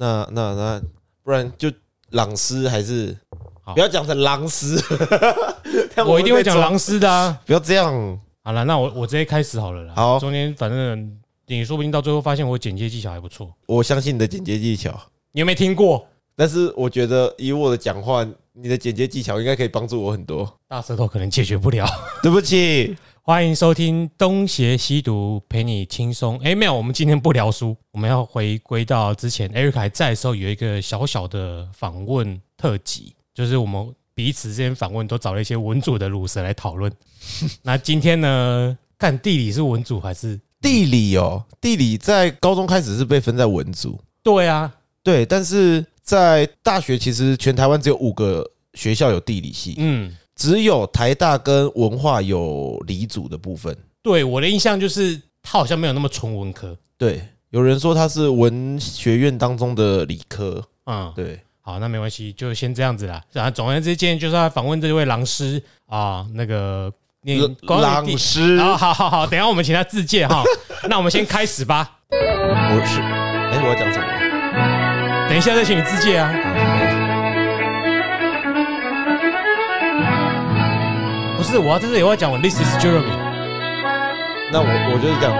那那那不然就朗诗还是好不要讲成狼诗，我一定会讲狼师的啊。不要这样。好了，那我我直接开始好了啦。好中间反正你说不定到最后发现我剪接技巧还不错。我相信你的剪接技巧，你有没有听过但是我觉得以我的讲话，你的剪接技巧应该可以帮助我很多。大舌头可能解决不了？对不起，欢迎收听东邪西毒，陪你轻松。哎，没有，我们今天不聊书，我们要回归到之前 Eric 还在的时候，有一个小小的访问特辑，就是我们彼此之间访问都找了一些文组的乳蛇来讨论。那今天呢，看地理是文组还是？地理哦，地理在高中开始是被分在文组，对啊，对，但是在大学其实全台湾只有五个学校有地理系，嗯，只有台大跟文化有理组的部分。对，我的印象就是他好像没有那么纯文科。对，有人说他是文学院当中的理科。嗯，对，好，那没关系，就先这样子啦。然后总而言之，今天就是要访问这位狼师啊，那个你光朗你诗，好好好好，等一下我们请他自荐哈。那我们先开始吧，我是，哎，我要讲什么？等一下再请你自荐啊。不是，我要在这里我要讲我 This is Jeremy，那我我就是讲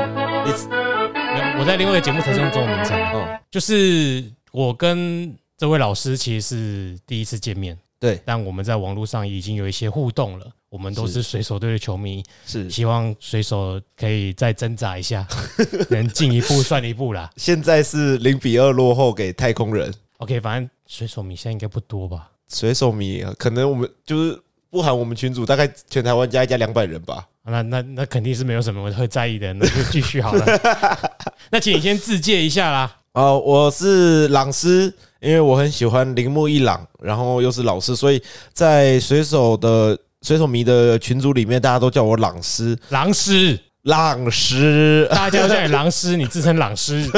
有我在另外一个节目才是用中文名称，哦，就是我跟这位老师其实是第一次见面，对，但我们在网络上已经有一些互动了。我们都是水手队的球迷，是希望水手可以再挣扎一下，能进一步算一步啦。现在是零比二落后给太空人。OK，反正水手迷现在应该不多吧？水手迷可能我们就是不含我们群主，大概全台湾加一加两百人吧。那那那肯定是没有什么会在意的，那就继续好了。那请你先自介一下啦。哦，我是朗师，因为我很喜欢铃木一朗，然后又是老师，所以在水手的水手迷的群组里面，大家都叫我朗师。朗师，朗师，大家都叫你朗师，你自称朗师。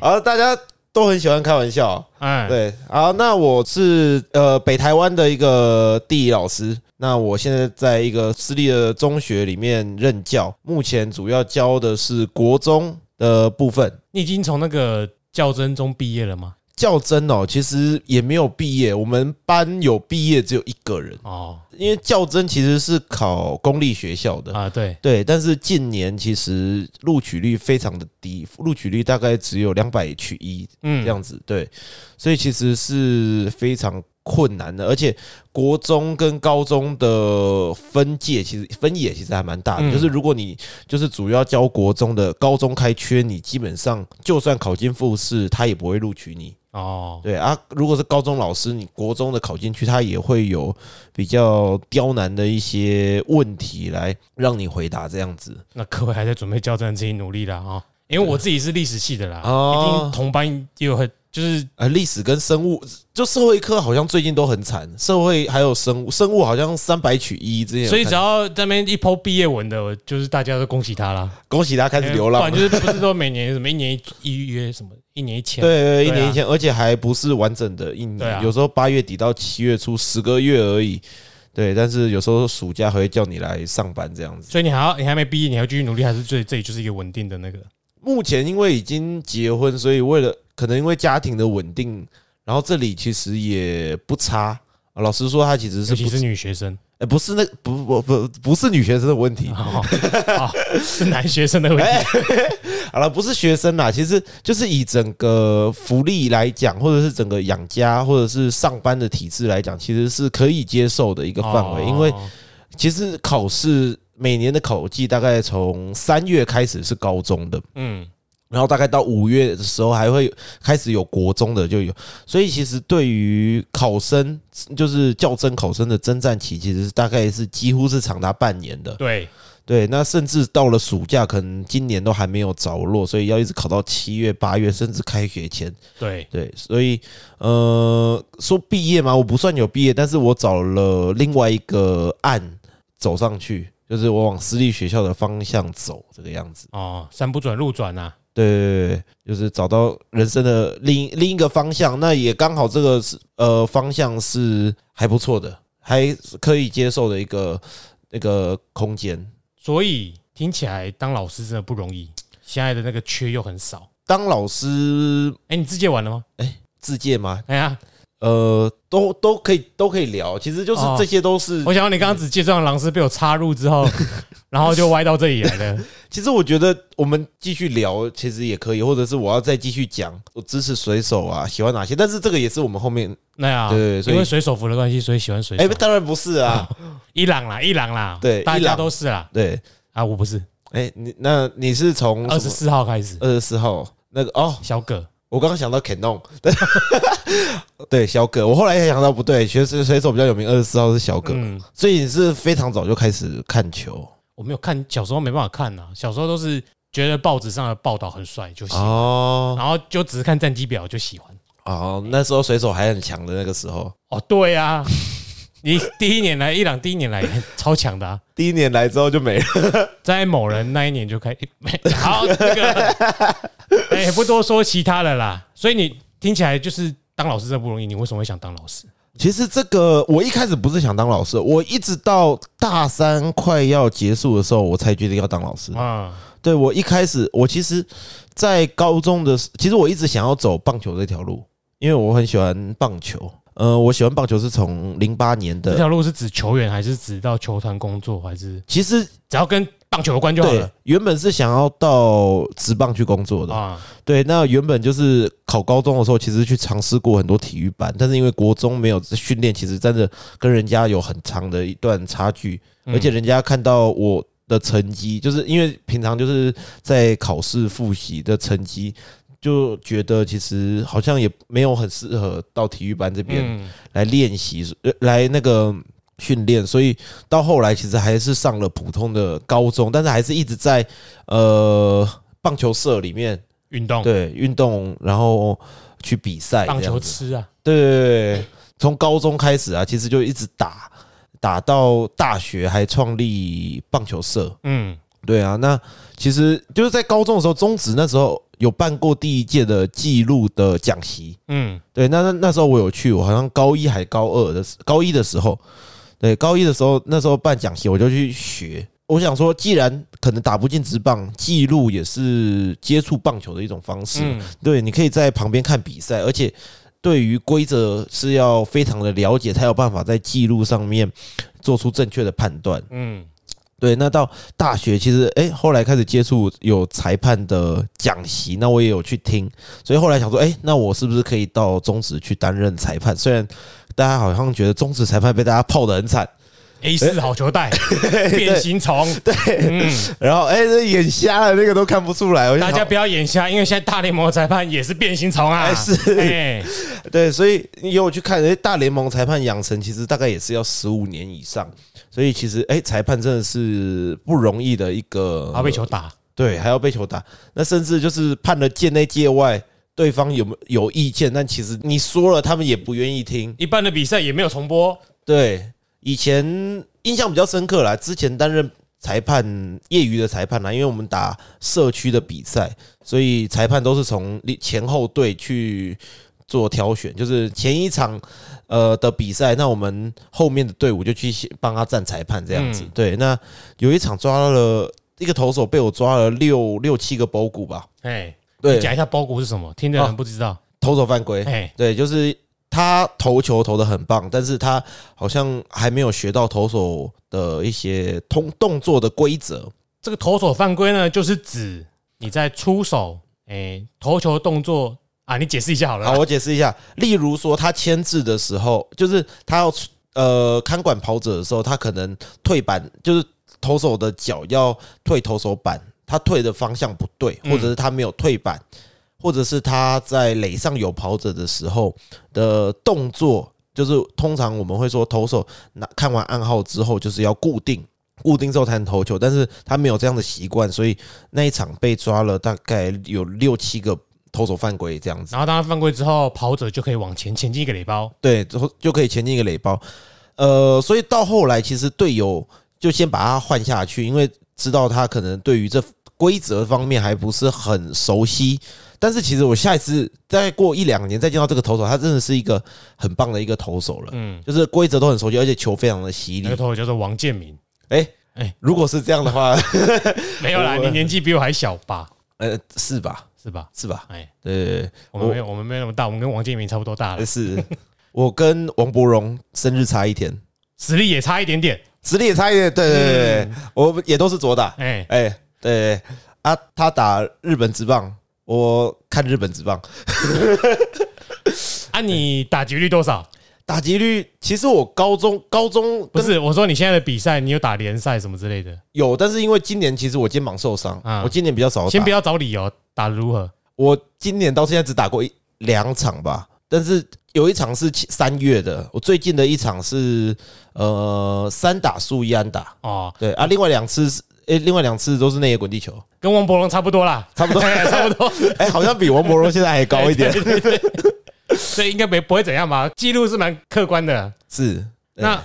然后大家都很喜欢开玩笑。哎，对，好，那我是呃北台湾的一个地理老师，那我现在在一个私立的中学里面任教，目前主要教的是国中的部分。你已经从那个教真中毕业了吗？较真哦，其实也没有毕业，我们班有毕业只有一个人，哦。因为较真其实是考公立学校的。啊，对，对，但是近年其实录取率非常的低，录取率大概只有两百取一嗯。这样子，对，所以其实是非常困难的，而且国中跟高中的分界其实分野其实还蛮大的，嗯。就是如果你就是主要教国中的，高中开缺，你基本上就算考进复试，他也不会录取你。哦，对啊，如果是高中老师，你国中的考进去，他也会有比较刁难的一些问题来让你回答这样子。那各位还在准备交战，自己努力啦哦。因为我自己是历史系的啦，哦一定同班也有很就是呃，历史跟生物，就社会科好像最近都很惨，社会还有生物，生物好像三百取一之前，所以只要在那边一抛毕业文的，就是大家都恭喜他啦。恭喜他开始流浪不然，就是不是说每年什么一年一一约什么一年一签，对对，一年一签，而且还不是完整的一年，有时候八月底到七月初十个月而已。对，但是有时候暑假还会叫你来上班这样子。所以你还要你还没毕业，你还要继续努力，还是这这里就是一个稳定的那个目前因为已经结婚，所以为了可能因为家庭的稳定，然后这里其实也不差。啊老实说，他其实是不尤其是女学生，哎，不是那不不不不是女学生的问题，哦，哦是男学生的问哎题。好了，不是学生啦，其实就是以整个福利来讲，或者是整个养家，或者是上班的体制来讲，其实是可以接受的一个范围。因为哦其实考试每年的考季大概从三月开始是高中的，嗯，然后大概到五月的时候还会开始有国中的就有，所以其实对于考生，就是较真考生的征战期，其实大概是几乎是长达半年的。对，对，那甚至到了暑假，可能今年都还没有着落，所以要一直考到七月、八月，甚至开学前。对，对，所以呃，说毕业嘛，我不算有毕业，但是我找了另外一个案走上去，就是我往私立学校的方向走，这个样子。哦，山不转路转呐，对对对对，就是找到人生的另另一个方向，那也刚好这个是呃方向是还不错的，还可以接受的一个那个空间。所以听起来当老师真的不容易，现在的那个缺又很少。当老师哎，你自荐完了吗？哎自荐吗？哎呀，呃，都都可以都可以聊，其实就是哦这些都是。我想问你刚刚只介绍狼师被我插入之后，然后就歪到这里来了。其实我觉得我们继续聊，其实也可以，或者是我要再继续讲我支持水手啊，喜欢哪些，但是这个也是我们后面对所以因为水手服的关系，所以喜欢水哎、手。当然不是啊，伊朗啦，伊朗啦，对大家都是啦。对，啊，我不是，哎、你那你是从二十四号开始，二十四号那个哦，小葛我刚刚想到 Canon，对 对，小葛，我后来也想到不对，其实水手比较有名，二十四号是小葛，嗯，所以你是非常早就开始看球。我没有看，小时候没办法看呐，小时候都是觉得报纸上的报道很帅就喜欢，哦。然后就只是看战绩表就喜欢。哦，那时候水手还很强的那个时候，哦，对啊，你第一年来伊朗第一年来超强的啊，第一年来之后就没了。在某人那一年就开，好那个，哎，不多说其他的啦。所以你听起来就是当老师真的不容易，你为什么会想当老师？其实这个我一开始不是想当老师，我一直到大三快要结束的时候，我才决定要当老师。啊，对我一开始，我其实，在高中的时，其实我一直想要走棒球这条路，因为我很喜欢棒球。呃，我喜欢棒球是从零八年的这的，条路是指球员，还是指到球团工作，还是其实只要跟棒球有关就好对了，原本是想要到职棒去工作的。啊？对，那原本就是考高中的时候，其实去尝试过很多体育班，但是因为国中没有训练，其实真的跟人家有很长的一段差距，嗯而且人家看到我的成绩，就是因为平常就是在考试复习的成绩，就觉得其实好像也没有很适合到体育班这边嗯。来练习，呃来那个训练，所以到后来其实还是上了普通的高中，但是还是一直在呃棒球社里面运动，对运动，然后去比赛棒球。吃啊，对对对对，从高中开始啊，其实就一直打打到大学，还创立棒球社。嗯，对啊，那其实就是在高中的时候，中职那时候有办过第一届的记录的讲习。嗯，对，那那那时候我有去，我好像高一还高二的时高一的时候，对，高一的时候那时候办讲习，我就去学。我想说，既然可能打不进直棒，记录也是接触棒球的一种方式。嗯对，你可以在旁边看比赛，而且对于规则是要非常的了解，才有办法在记录上面做出正确的判断。嗯，对，那到大学其实哎、后来开始接触有裁判的讲习，那我也有去听，所以后来想说，哎、那我是不是可以到中职去担任裁判？虽然大家好像觉得中职裁判被大家泡得很惨，A 四好球带，变形虫，对，嗯，然后哎、这眼瞎了，那个都看不出来。大家不要眼瞎，因为现在大联盟裁判也是变形虫啊，哎是。哎，对，所以你有去看，哎，大联盟裁判养成其实大概也是要十五年以上，所以其实哎、裁判真的是不容易的一个，还要被球打，对，还要被球打，那甚至就是判了界内界外，对方有没有有意见，但其实你说了，他们也不愿意听。一般的比赛也没有重播，对，以前印象比较深刻啦，之前担任裁判业余的裁判啦，因为我们打社区的比赛，所以裁判都是从前后队去做挑选，就是前一场呃的比赛，那我们后面的队伍就去帮他站裁判这样子。嗯。对，那有一场抓了一个投手被我抓了六六七个包谷吧，哎，对。你，讲一下包谷是什么，听的人不知道，投手犯规，哎，对，就是他投球投的很棒，但是他好像还没有学到投手的一些通动作的规则。这个投手犯规呢，就是指你在出手，哎，投球动作啊，你解释一下好了好，我解释一下，例如说他牵制的时候，就是他要呃看管跑者的时候，他可能退板，就是投手的脚要退投手板，他退的方向不对，或者是他没有退板，或者是他在垒上有跑者的时候的动作，就是通常我们会说投手拿看完暗号之后，就是要固定。固定之后才能投球，但是他没有这样的习惯，所以那一场被抓了大概有六七个投手犯规这样子。然后当他犯规之后，跑者就可以往前前进一个垒包，对，之后就可以前进一个垒包。呃，所以到后来，其实队友就先把他换下去，因为知道他可能对于这规则方面还不是很熟悉。但是其实我下一次再过一两年再见到这个投手，他真的是一个很棒的一个投手了，嗯，就是规则都很熟悉，而且球非常的犀利那个。投手叫做王建民，哎哎哎，如果是这样的话，没有啦，你年纪比我还小吧？呃，是吧？是吧？是吧？哎，对我们没有，我们没有那么大，我们跟王建民差不多大了，，是我跟王伯荣生日差一天，实力也差一点点。实力也差一点。对对对我们也都是左打。哎，哎，对啊，他打日本职棒，我看日本职棒。啊，你打击率多少？打击率，其实我高中高中不是，我说你现在的比赛，你有打联赛什么之类的？有，但是因为今年其实我肩膀受伤，啊我今年比较少。先不要找理由，打得如何？我今年到现在只打过一两场吧，但是有一场是三月的，我最近的一场是呃三打输一安打，哦，对啊，另外两次是诶、另外两次都是内野滚地球，跟王伯龙差不多啦，差不多，哎 差不多，哎、好像比王柏荣现在还高一点，所以应该没不会怎样吧？记录是蛮客观的。是。那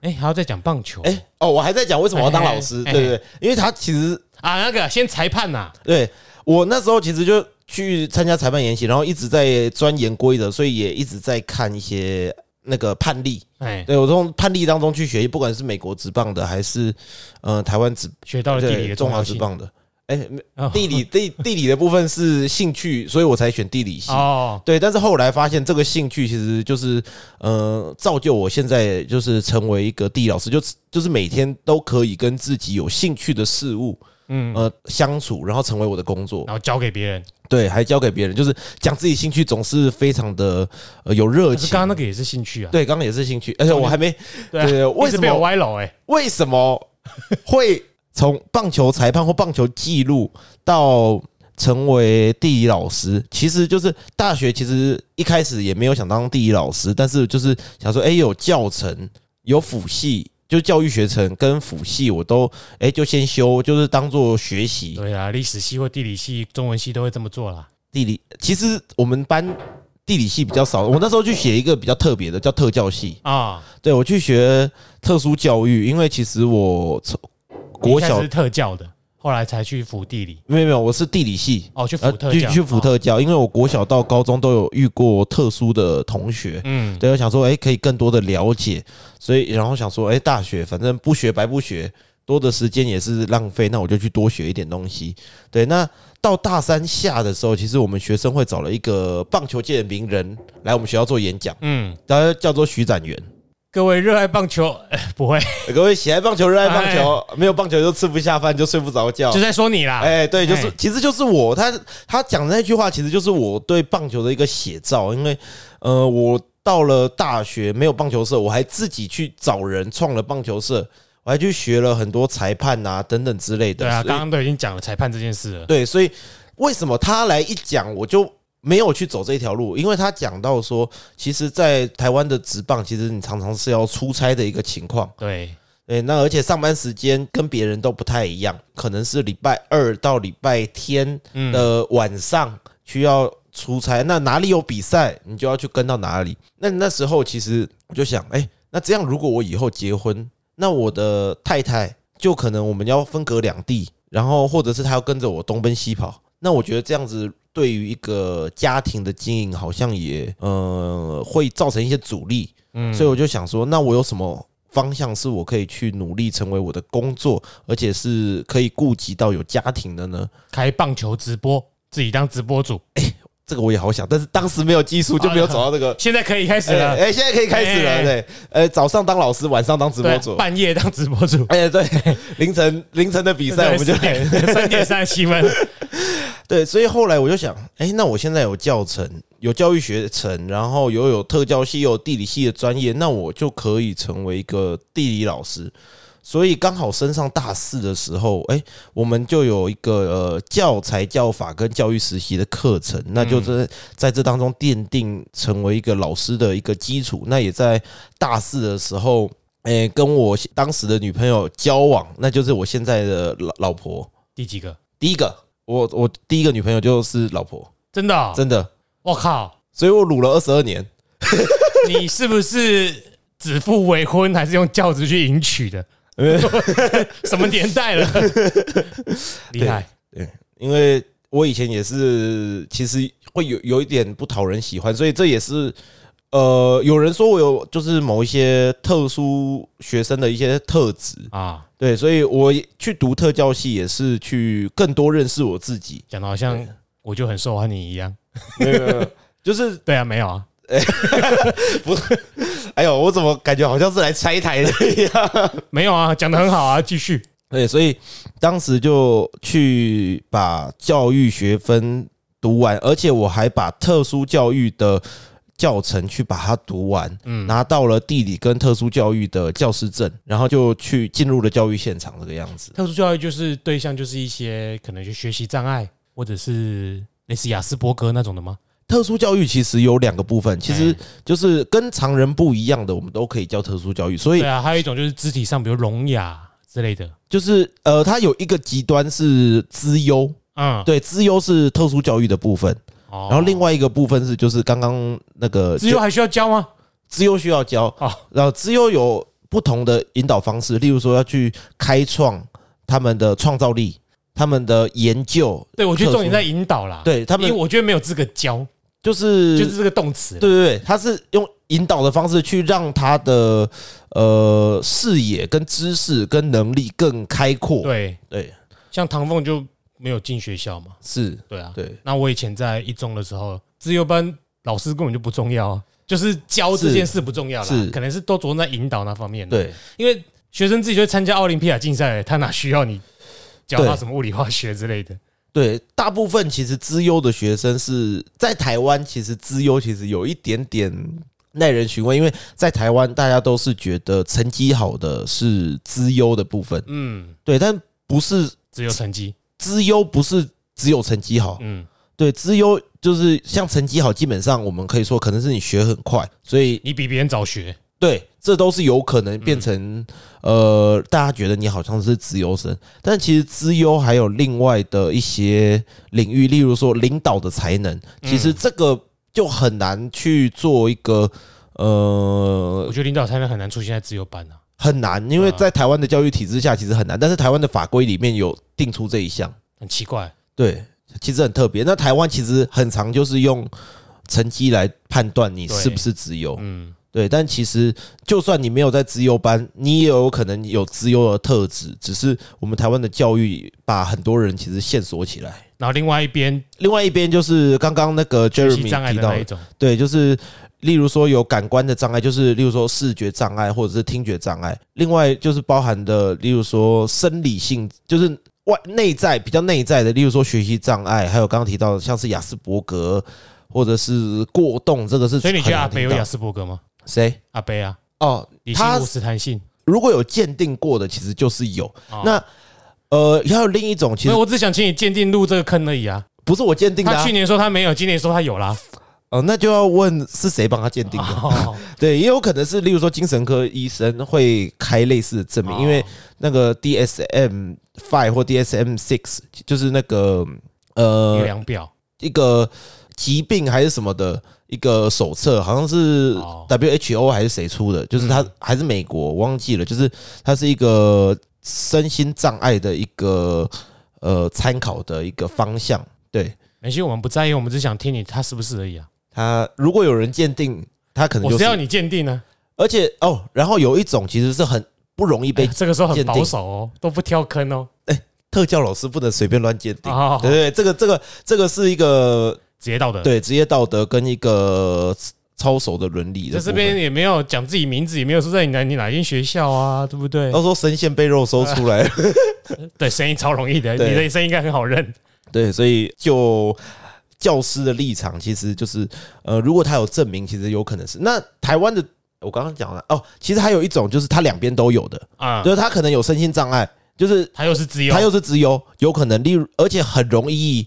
哎，还要再讲棒球哎、哦，我还在讲为什么要当老师，哎对不对，因为他其实啊？那个先裁判呐，对我那时候其实就去参加裁判研习，然后一直在钻研规则，所以也一直在看一些那个判例。哎，对我从判例当中去学习，不管是美国职棒的，还是呃台湾职学到了地理的重要性。华职棒的。哎、地理地地理的部分是兴趣，所以我才选地理系。哦，对，但是后来发现这个兴趣其实就是呃造就我现在就是成为一个地理老师，就就是每天都可以跟自己有兴趣的事物嗯，呃相处，然后成为我的工作。然后交给别人。对，还交给别人，就是讲自己兴趣总是非常的呃有热情。可是刚刚那个也是兴趣啊。对，刚刚也是兴趣，而且我还没对啊，对 为什么一直被我歪楼？哎，为什么会从棒球裁判或棒球记录到成为地理老师？其实就是大学，其实一开始也没有想当地理老师，但是就是想说，哎、有教程，有辅系。就教育学程跟辅系我都哎、就先修，就是当做学习对啊，历史系或地理系、中文系都会这么做啦。地理。其实我们班地理系比较少，我那时候去写一个比较特别的，叫特教系。啊，对我去学特殊教育，因为其实我从国小是特教的，后来才去辅地理。没有没有，我是地理系，哦，去辅呃，特教，去去辅哦。特教，因为我国小到高中都有遇过特殊的同学，嗯，对我想说，哎，可以更多的了解，所以然后想说，哎，大学反正不学白不学，多的时间也是浪费，那我就去多学一点东西。对，那到大三下的时候，其实我们学生会找了一个棒球界的名人来我们学校做演讲，嗯，他叫做徐展元。各位热爱棒球，哎 不会，各位喜爱棒球、热爱棒球，没有棒球就吃不下饭，就睡不着觉就。在说你啦。哎，对，就是哎，其实就是我，他他讲的那句话，其实就是我对棒球的一个写照。因为，呃，我到了大学没有棒球社，我还自己去找人创了棒球社，我还去学了很多裁判啊等等之类的。对啊，刚刚都已经讲了裁判这件事了。对，所以为什么他来一讲，我就没有去走这条路？因为他讲到说，其实，在台湾的职棒，其实你常常是要出差的一个情况。对，对，那而且上班时间跟别人都不太一样，可能是礼拜二到礼拜天嗯，的晚上需要出差，那哪里有比赛，你就要去跟到哪里。那那时候其实我就想，哎、那这样如果我以后结婚，那我的太太就可能我们要分隔两地，然后或者是她要跟着我东奔西跑，那我觉得这样子对于一个家庭的经营好像也呃会造成一些阻力。嗯所以我就想说，那我有什么方向是我可以去努力成为我的工作，而且是可以顾及到有家庭的呢？开棒球直播，自己当直播主，这个我也好想，但是当时没有技术，就没有走到这个。现在可以开始哎、了。哎现在可以开始了，哎对，呃，早上当老师，晚上当直播，主。半夜当直播主。哎，对，凌晨凌晨的比赛我们就对来。4点三点三十七分。对，所以后来我就想，哎，那我现在有教程，有教育学程，然后又有特教系，又有地理系的专业，那我就可以成为一个地理老师。所以刚好升上大四的时候，哎，我们就有一个呃教材教法跟教育实习的课程，那就是在这当中奠定成为一个老师的一个基础。那也在大四的时候，哎，跟我当时的女朋友交往，那就是我现在的老老婆。第几个？第一个，我我第一个女朋友就是老婆，真的哦？真的，我靠！所以我撸了二十二年。你是不是指腹为婚，还是用教子去迎娶的？什么年代了？厉害！对因为我以前也是，其实会有有一点不讨人喜欢，所以这也是呃，有人说我有就是某一些特殊学生的一些特质，啊，对，所以我去读特教系也是去更多认识我自己。讲的好像我就很受欢迎一样。没有没有，就是对啊，没有啊，不 哎呦，我怎么感觉好像是来拆台的一样？没有啊，讲的很好啊，继续。对，所以当时就去把教育学分读完，而且我还把特殊教育的教程去把它读完，嗯，拿到了地理跟特殊教育的教师证，然后就去进入了教育现场这个样子。特殊教育就是对象就是一些可能就学习障碍，或者是类似雅斯伯格那种的吗？特殊教育其实有两个部分，其实就是跟常人不一样的，我们都可以叫特殊教育。所以对啊，还有一种就是肢体上，比如聋哑之类的。就是呃，它有一个极端是资优，嗯，对，资优是特殊教育的部分，哦然后另外一个部分是就是刚刚那个资优还需要教吗？资优需要教。哦，然后资优有不同的引导方式，例如说要去开创他们的创造力，他们的研究，对，我觉得重点在引导啦。，对他们因为我觉得没有资格教，就是就是这个动词。对对对，他是用引导的方式去让他的呃视野跟知识跟能力更开阔，对，对。像唐凤就没有进学校嘛。是，对啊，对。那我以前在一中的时候，自由班老师根本就不重要啊，就是教这件事不重要啦，是。可能是都着重在引导那方面。，对。因为学生自己就会参加奥林匹亚竞赛，他哪需要你教他什么物理化学之类的？对，大部分其实资优的学生是在台湾，其实资优其实有一点点耐人寻味，因为在台湾大家都是觉得成绩好的是资优的部分，嗯，对，但不是只有成绩。资优不是只有成绩好，嗯，对，资优就是像成绩好，基本上我们可以说可能是你学很快，所以你比别人早学。对，这都是有可能变成、呃，大家觉得你好像是资优生，但其实资优还有另外的一些领域，例如说领导的才能，其实这个就很难去做一个呃我觉得领导才能很难出现在资优班啊。很难，因为在台湾的教育体制下其实很难，但是台湾的法规里面有定出这一项，很奇怪，对，其实很特别。那台湾其实很常就是用成绩来判断你是不是资优，嗯，对，但其实就算你没有在资优班，你也有可能有资优的特质，只是我们台湾的教育把很多人其实限缩起来。然后另外一边另外一边就是刚刚那个 Jeremy 提到一种，对，就是例如说有感官的障碍，就是例如说视觉障碍或者是听觉障碍，另外就是包含的，例如说生理性，就是外内在比较内在的，例如说学习障碍，还有刚刚提到的像是雅斯伯格或者是过动，这个是所以你觉得阿很难听到北有雅斯伯格吗？谁？阿北啊，哦，他无实弹性。如果有鉴定过的，其实就是有。哦那呃，还有另一种，其实，我只想请你鉴定入这个坑而已啊。不是我鉴定的、啊他去，年说他没有，今年说他有啦。哦，那就要问是谁帮他鉴定的。哦，对，也有可能是，例如说精神科医生会开类似的证明，因为那个 DSM five 或 DSM six 就是那个呃量表。一个疾病还是什么的一个手册，好像是哦 WHO 还是谁出的，就是它还是美国，我忘记了，就是它是一个身心障碍的一个呃参考的一个方向。对没事，我们不在意，我们只想听你他是不是而已啊。它，如果有人鉴定，他可能就是是，要你鉴定呢。而且哦，然后有一种其实是很不容易被哎 这个时候很鉴定保守哦，都不挑坑哦。特教老师不能随便乱鉴定。哦对对，这个这个这个是一个职业道德。，对职业道德跟一个操守的伦理的。在这边也没有讲自己名字，也没有说在你哪你哪间学校啊，对不对到？时候声线被肉搜出来，对，声音超容易的，对你的声音应该很好认。对，所以就教师的立场，其实就是呃，如果他有证明，其实有可能是。那台湾的。我刚刚讲了哦，其实还有一种就是他两边都有的，啊，就是他可能有身心障碍，就是他又是自由，他又是资优，有可能，例如，而且很容易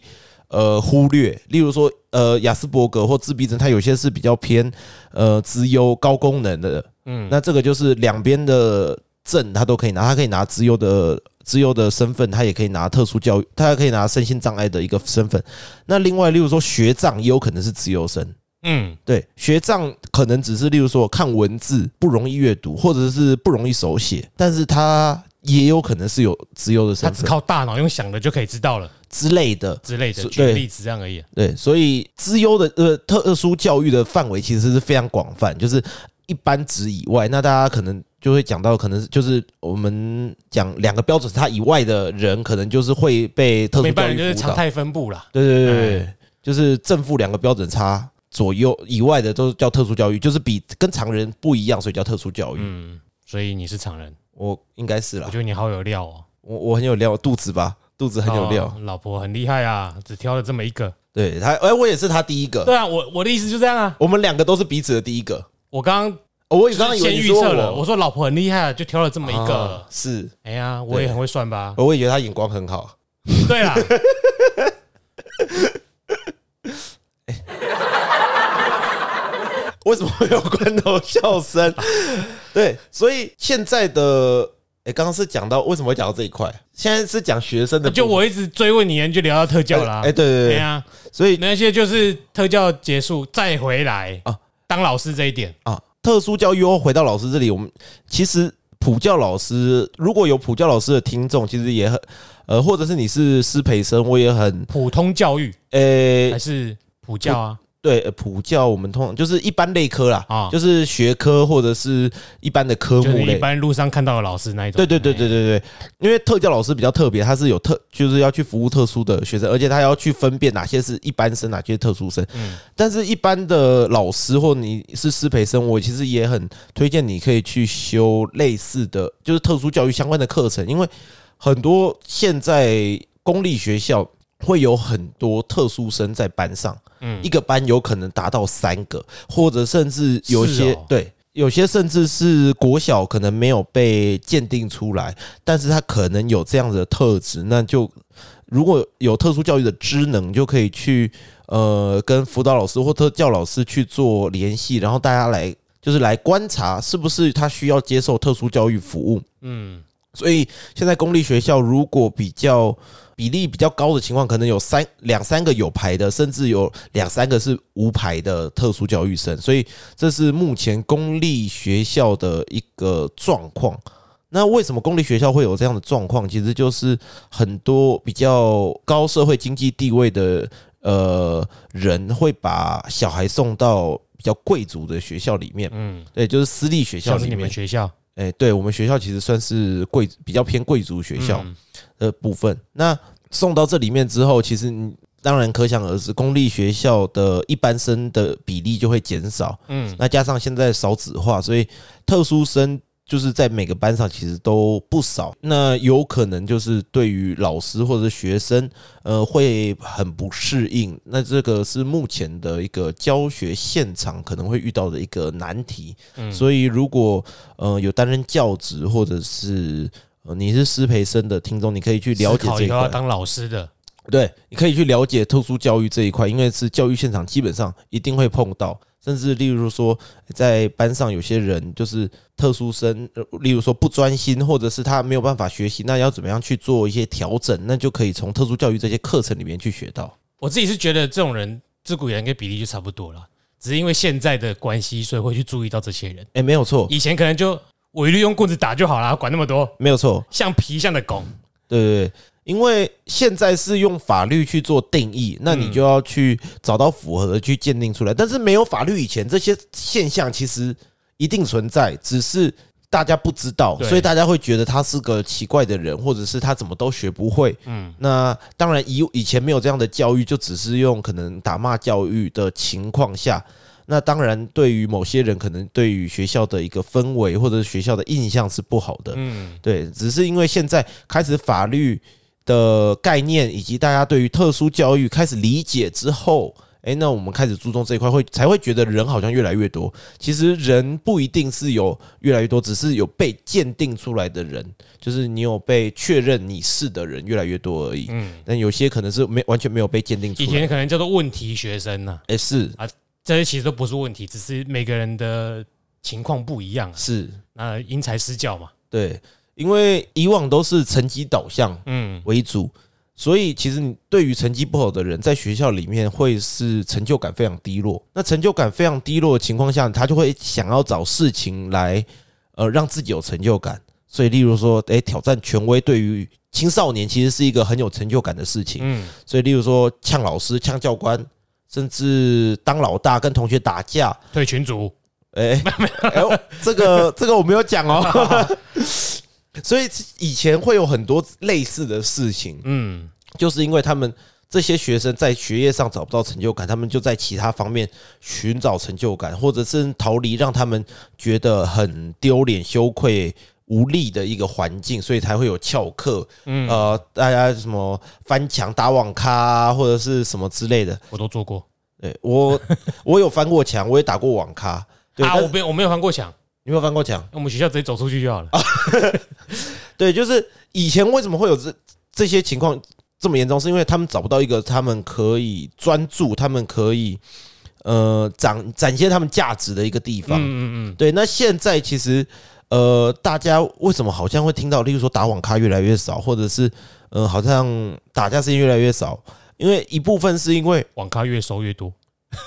呃忽略，例如说呃雅斯伯格或自闭症，他有些是比较偏呃资优高功能的，嗯，那这个就是两边的证他都可以拿，他可以拿资优的资优的身份，他也可以拿特殊教育，他也可以拿身心障碍的一个身份。那另外，例如说学障也有可能是资优生。嗯，对，学障可能只是例如说看文字不容易阅读，或者是不容易手写，但是他也有可能是有资优的身份他只靠大脑用想的就可以知道了之类的。之类的，举个例子这样而已。对，所以资优的呃特殊教育的范围其实是非常广泛，就是一般值以外，那大家可能就会讲到，可能是就是我们讲两个标准差以外的人，可能就是会被特殊教育辅导。人就是常态分布啦。对对对对就是正负两个标准差左右以外的都叫特殊教育，就是比跟常人不一样，所以叫特殊教育。嗯，所以你是常人，我应该是啦我觉，得你好有料哦，我我很有料，肚子吧，肚子很有料。哦老婆很厉害啊，只挑了这么一个。对他，哎，我也是他第一个，对啊，我我的意思就这样啊。我们两个都是彼此的第一个。我刚刚哦我刚刚以为先预测了，我我说老婆很厉害啊，就挑了这么一啊个。是，哎呀，我也很会算吧？我也觉得他眼光很好。对啦，为什么会有关头笑声？对，所以现在的，哎，刚刚是讲到为什么会讲到这一块？现在是讲学生的就我一直追问你，就聊到特教啦。哎，对对对，对呀，所以那些就是特教结束再回来啊当老师这一点，啊，特殊教育又回到老师这里，我们其实普教老师如果有普教老师的听众，其实也很呃，或者是你是师培生，我也很普通教育呃还，是普教啊？对呃普教，我们通常就是一般类科啦，啊，就是学科或者是一般的科目类一。般路上看到的老师那一种。对对对对对对，因为特教老师比较特别，他是有特就是要去服务特殊的学生，而且他要去分辨哪些是一般生，哪些是特殊生。嗯但是，一般的老师或你是师培生，我其实也很推荐你可以去修类似的，就是特殊教育相关的课程，因为很多现在公立学校会有很多特殊生在班上，嗯一个班有可能达到三个，或者甚至有些、哦对。有些甚至是国小可能没有被鉴定出来，但是他可能有这样子的特质，那就如果有特殊教育的职能，就可以去呃跟辅导老师或特教老师去做联系，然后大家来就是来观察是不是他需要接受特殊教育服务。嗯，所以现在公立学校如果比较比例比较高的情况，可能有三两三个有牌的，甚至有两三个是无牌的特殊教育生。所以这是目前公立学校的一个状况。那为什么公立学校会有这样的状况？其实就是很多比较高社会经济地位的呃人会把小孩送到比较贵族的学校里面，嗯，对，就是私立学校里面像是你们。学校哎、对我们学校其实算是贵比较偏贵族学校嗯的部分。那送到这里面之后，其实你当然可想而知，公立学校的一般生的比例就会减少。嗯，那加上现在少子化，所以特殊生就是在每个班上其实都不少。那有可能就是对于老师或者学生，呃，会很不适应。那这个是目前的一个教学现场可能会遇到的一个难题。嗯所以如果呃有担任教职或者是呃你是师培生的听众，你可以去了解这一块。当老师的，对，你可以去了解特殊教育这一块，因为是教育现场基本上一定会碰到，甚至例如说在班上有些人就是特殊生，呃例如说不专心，或者是他没有办法学习，那要怎么样去做一些调整，那就可以从特殊教育这些课程里面去学到。我自己是觉得这种人自古以来跟比例就差不多了，只是因为现在的关系，所以会去注意到这些人。哎、没有错，以前可能就我一律用棍子打就好啦，管那么多，没有错，像皮像的狗。对对对，因为现在是用法律去做定义，那你嗯就要去找到符合的去鉴定出来。但是没有法律以前，这些现象其实一定存在，只是大家不知道，对所以大家会觉得他是个奇怪的人，或者是他怎么都学不会。嗯，那当然以以前没有这样的教育，就只是用可能打骂教育的情况下。那当然，对于某些人，可能对于学校的一个氛围或者是学校的印象是不好的。嗯，对，只是因为现在开始法律的概念以及大家对于特殊教育开始理解之后，诶，那我们开始注重这一块，会才会觉得人好像越来越多。其实人不一定是有越来越多，只是有被鉴定出来的人，就是你有被确认你是的人越来越多而已。嗯，但有些可能是没完全没有被鉴定出来。以前可能叫做问题学生呢、诶，是这些其实都不是问题，只是每个人的情况不一样啊，是，那因材施教嘛。对，因为以往都是成绩导向，嗯，为主，所以其实你对于成绩不好的人，在学校里面会是成就感非常低落。那成就感非常低落的情况下，他就会想要找事情来呃让自己有成就感。所以，例如说，诶，挑战权威对于青少年其实是一个很有成就感的事情。嗯，所以，例如说，呛老师、呛教官，甚至当老大跟同学打架，退群组，哎，哎呦，这个这个我没有讲哦。所以以前会有很多类似的事情，嗯，就是因为他们这些学生在学业上找不到成就感，他们就在其他方面寻找成就感，或者是逃离让他们觉得很丢脸、羞愧、无力的一个环境，所以才会有翘课，嗯呃，大家什么翻墙、打网咖、啊、或者是什么之类的。我都做过对我，我有翻过墙，我也打过网咖。对，啊，我没有我没有翻过墙，你有没有翻过墙？我们学校直接走出去就好了。对，就是以前为什么会有这这些情况这么严重，是因为他们找不到一个他们可以专注、他们可以呃展展现他们价值的一个地方。嗯嗯嗯，对，那现在其实呃，大家为什么好像会听到，例如说打网咖越来越少，或者是呃，好像打架事情越来越少？因为一部分是因为网咖越收越多。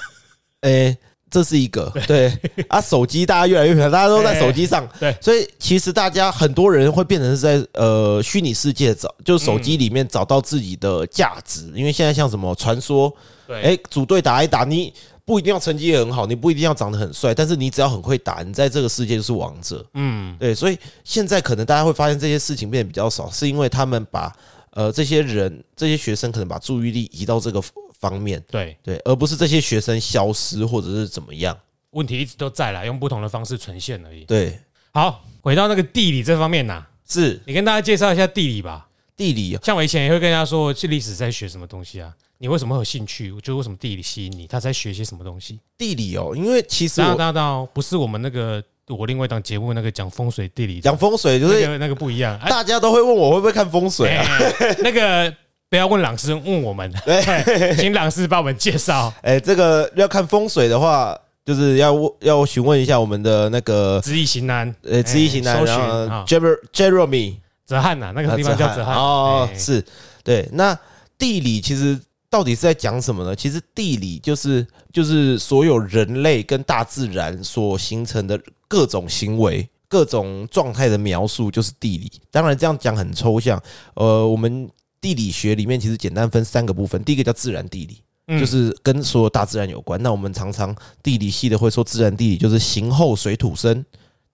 诶、这是一个对啊，手机大家越来越频大家都在手机上，对所以其实大家很多人会变成是在呃虚拟世界找，就手机里面找到自己的价值，因为现在像什么传说，对，诶，组队打一打，你不一定要成绩也很好，你不一定要长得很帅，但是你只要很会打，你在这个世界就是王者，嗯，对，所以现在可能大家会发现这些事情变得比较少，是因为他们把呃这些人这些学生可能把注意力移到这个方面，对，对，而不是这些学生消失或者是怎么样。问题一直都在啦，用不同的方式呈现而已。对，好，回到那个地理这方面呐，是你跟大家介绍一下地理吧。地理像我以前也会跟人家说，去历史在学什么东西啊？你为什么会有兴趣？就为什么地理吸引你？他在学些什么东西？地理哦，因为其实当然，我当然，当然，不是我们那个我另外一档节目那个讲风水地理，讲风水，就是那个那个不一样。哎，大家都会问我会不会看风水 那个不要问朗师，问我们，请朗师帮我们介绍 哎，这个要看风水的话，就是要问要询问一下我们的那个知易行难。呃知易行难，然后 Jeremy 泽汉呐，那个地方叫泽汉哦，哎是对。那地理其实到底是在讲什么呢？其实地理就是就是所有人类跟大自然所形成的各种行为、各种状态的描述，就是地理。当然这样讲很抽象，呃，我们地理学里面其实简单分三个部分，第一个叫自然地理。嗯就是跟所有大自然有关。那我们常常地理系的会说，自然地理就是形后水土生、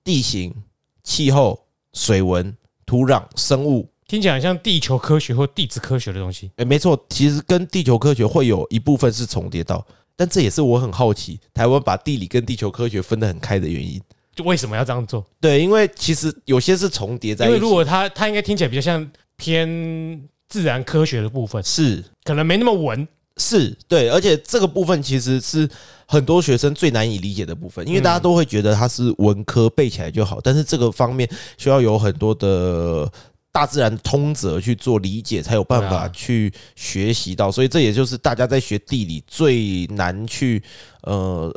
地形、气候、水文、土壤、生物。听起来很像地球科学或地质科学的东西。诶，没错，其实跟地球科学会有一部分是重叠到，但这也是我很好奇，台湾把地理跟地球科学分得很开的原因。就为什么要这样做？对，因为其实有些是重叠在一起，因为如果它它应该听起来比较像偏自然科学的部分，是可能没那么文。是对，而且这个部分其实是很多学生最难以理解的部分，因为大家都会觉得它是文科背起来就好，但是这个方面需要有很多的大自然通则去做理解，才有办法去学习到。所以这也就是大家在学地理最难去呃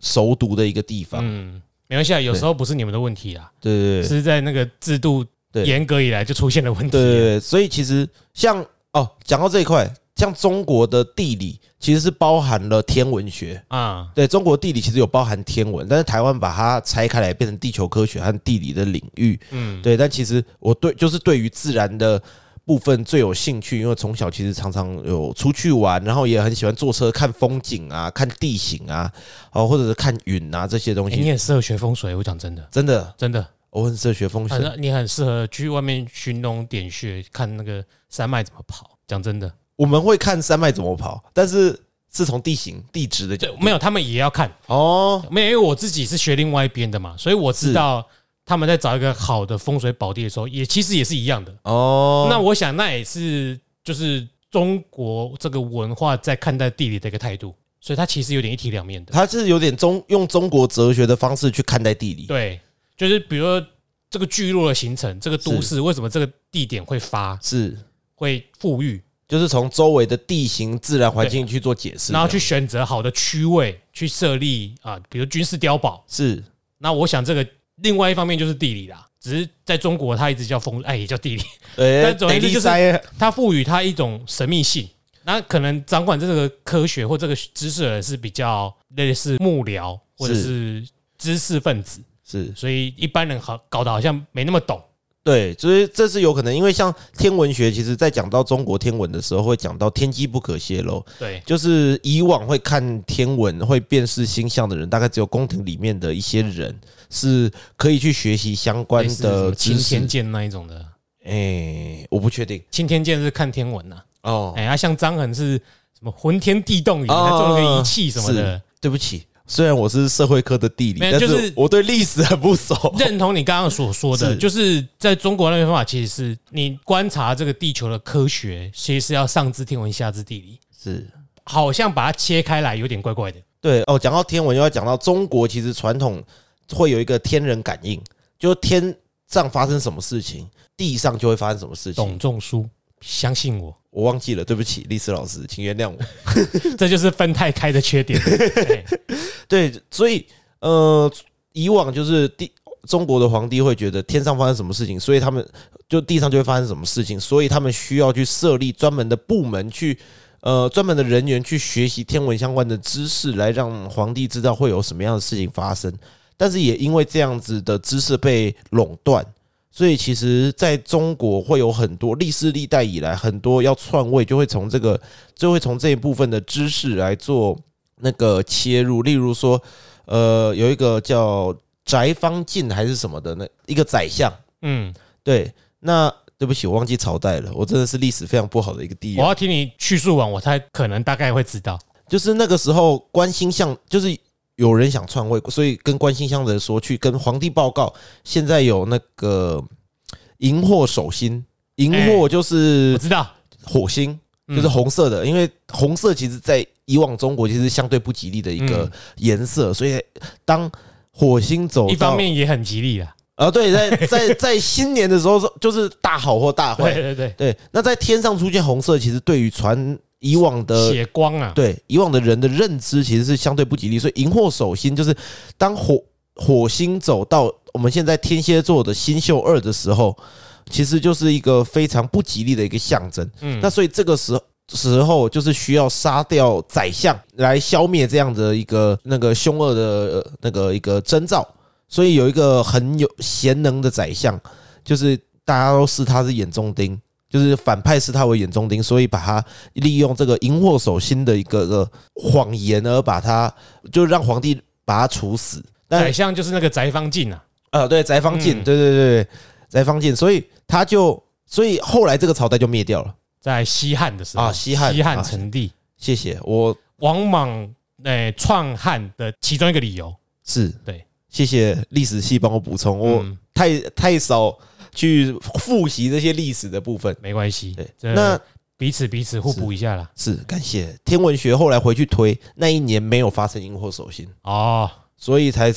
熟读的一个地方。嗯，没关系啊，有时候不是你们的问题啊，对对对是在那个制度对严格以来就出现了问题。对对对，所以其实像哦，讲到这一块，像中国的地理其实是包含了天文学。啊，对中国地理其实有包含天文，但是台湾把它拆开来变成地球科学和地理的领域。嗯，对，但其实我对就是对于自然的部分最有兴趣，因为从小其实常常有出去玩，然后也很喜欢坐车看风景啊、看地形啊，哦，或者是看云啊这些东欸你也。很适合学风水，我讲真的，真的，真的，我很适合学风水。很你很适合去外面寻龙点穴，看那个山脉怎么跑。讲真的，我们会看山脉怎么跑，但是是从地形、地质的角度。对，没有他们也要看，哦，没有，因为我自己是学另外一边的嘛，所以我知道他们在找一个好的风水宝地的时候，也其实也是一样的。哦，那我想那也是就是中国这个文化在看待地理的一个态度，所以它其实有点一体两面的。它是有点中用中国哲学的方式去看待地理。对，就是比如说这个聚落的形成，这个都市为什么这个地点会发是，会富裕，就是从周围的地形、自然环境去做解释，然后去选择好的区位去设立啊，比如军事碉堡。是那我想这个另外一方面就是地理啦，只是在中国它一直叫风，哎，也叫地理，呃，但总而言之就是它赋予它一种神秘性。那可能掌管这个科学或这个知识的人是比较类似幕僚或者是知识分子，是所以一般人好搞得好像没那么懂。对，所以这是有可能，因为像天文学，其实在讲到中国天文的时候，会讲到天机不可泄露。对，就是以往会看天文、会辨识星象的人，大概只有宫廷里面的一些人是可以去学习相关的知识。擎天剑那一种的。哎，我不确定擎天剑是看天文呐、哦。哎、啊，像张衡是什么浑天地动仪，他做了个仪器什么的。对不起，虽然我是社会科的地理，但没有就是是我对历史很不熟。认同你刚刚所说的，是就是在中国那边方法，其实是你观察这个地球的科学，其实是要上知天文，下知地理，是好像把它切开来有点怪怪的。对哦，讲到天文，又要讲到中国，其实传统会有一个天人感应，就天上发生什么事情，地上就会发生什么事情董。仲舒，相信我，我忘记了，对不起，历史老师，请原谅我。这就是分太开的缺点。对 对，所以呃，以往就是地中国的皇帝会觉得天上发生什么事情，所以他们就地上就会发生什么事情，所以他们需要去设立专门的部门去。呃，专门的人员去学习天文相关的知识，来让皇帝知道会有什么样的事情发生。但是也因为这样子的知识被垄断，所以其实在中国会有很多历世历代以来，很多要篡位就会从这个就会从这一部分的知识来做那个切入。例如说，呃，有一个叫翟方进还是什么的那一个宰相，嗯，对，那对不起，我忘记朝代了，我真的是历史非常不好的一个地方。我要听你叙述完，我才可能大概会知道。就是那个时候，关心相就是有人想篡位，所以跟关心相的人说去跟皇帝报告，现在有那个荧惑守心，荧惑就我是知道，火星，嗯。就是红色的，因为红色其实在以往中国其实是相对不吉利的一个嗯。颜色，所以当火星走一方面也很吉利啊。啊，对，在在 在新年的时候就是大好或大坏，对对对，对，那在天上出现红色，其实对于传以往的血光啊，对以往的人的认知其实是相对不吉利，所以荧惑守心就是当火火星走到我们现在天蝎座的星宿二的时候，其实就是一个非常不吉利的一个象征。嗯那所以这个时候。时候就是需要杀掉宰相来消灭这样的一个那个凶恶的呃那个一个征兆，所以有一个很有贤能的宰相，就是大家都视他是眼中钉，就是反派视他为眼中钉，所以把他利用这个荧惑守心的一个个谎言而把他就让皇帝把他处死。但宰相就是那个翟方进啊，啊，对，翟方进，嗯。对对对对，翟方进，所以他就所以后来这个朝代就灭掉了。在西汉的时候啊西汉西汉啊成帝，谢谢，我王莽诶创汉的其中一个理由。是。对，谢谢历史系帮我补充，我嗯。太太少去复习这些历史的部分。没关系，对，那彼此彼此互补一下啦。是感谢天文学后来回去推那一年没有发生荧惑守心，哦，所以才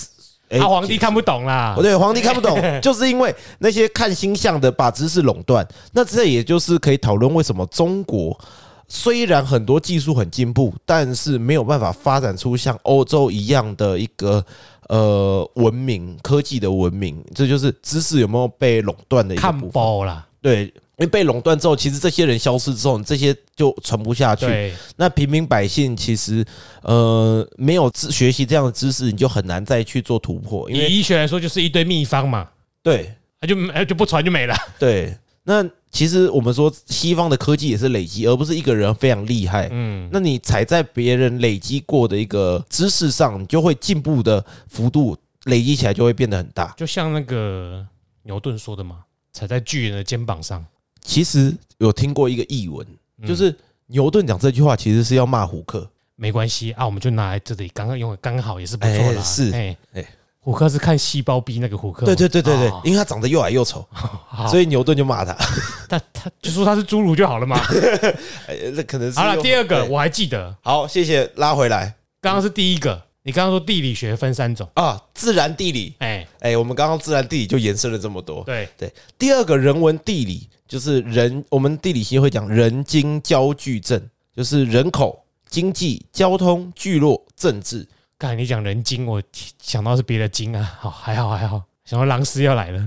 哎啊，皇帝看不懂啦哦，。对，皇帝看不懂，就是因为那些看星象的把知识垄断。那这也就是可以讨论为什么中国虽然很多技术很进步，但是没有办法发展出像欧洲一样的一个呃文明科技的文明。这就是知识有没有被垄断的一个看部分。包啦，对，因为被垄断之后，其实这些人消失之后，这些就传不下去。对，那平民百姓其实呃没有知学习这样的知识，你就很难再去做突破，因为医学来说就是一堆秘方嘛，对那就哎就不传就没了。对，那其实我们说西方的科技也是累积，而不是一个人非常厉害。嗯，那你踩在别人累积过的一个知识上，你就会进步的幅度累积起来就会变得很大。就像那个牛顿说的嘛，踩在巨人的肩膀上，其实有听过一个译文，嗯就是牛顿讲这句话其实是要骂胡克。没关系啊，我们就拿来这里刚刚用的刚好也是不错啦。哎是哎哎虎克是看细胞壁那个虎克嘛，对对对对对哦，因为他长得又矮又丑，好，所以牛顿就骂他。但他就说他是侏儒就好了嘛。哎那可能是好了，用第二个对我还记得，好，谢谢拉回来刚刚是第一个，你刚刚说地理学分三种，啊，自然地理。哎，哎，我们刚刚自然地理就延伸了这么多。对，对，第二个人文地理就是人，我们地理系会讲人经交聚症，就是人口、经济、交通、聚落、政治。刚才你讲人精，我想到是别的精啊，好，还好还好，想到狼师要来了，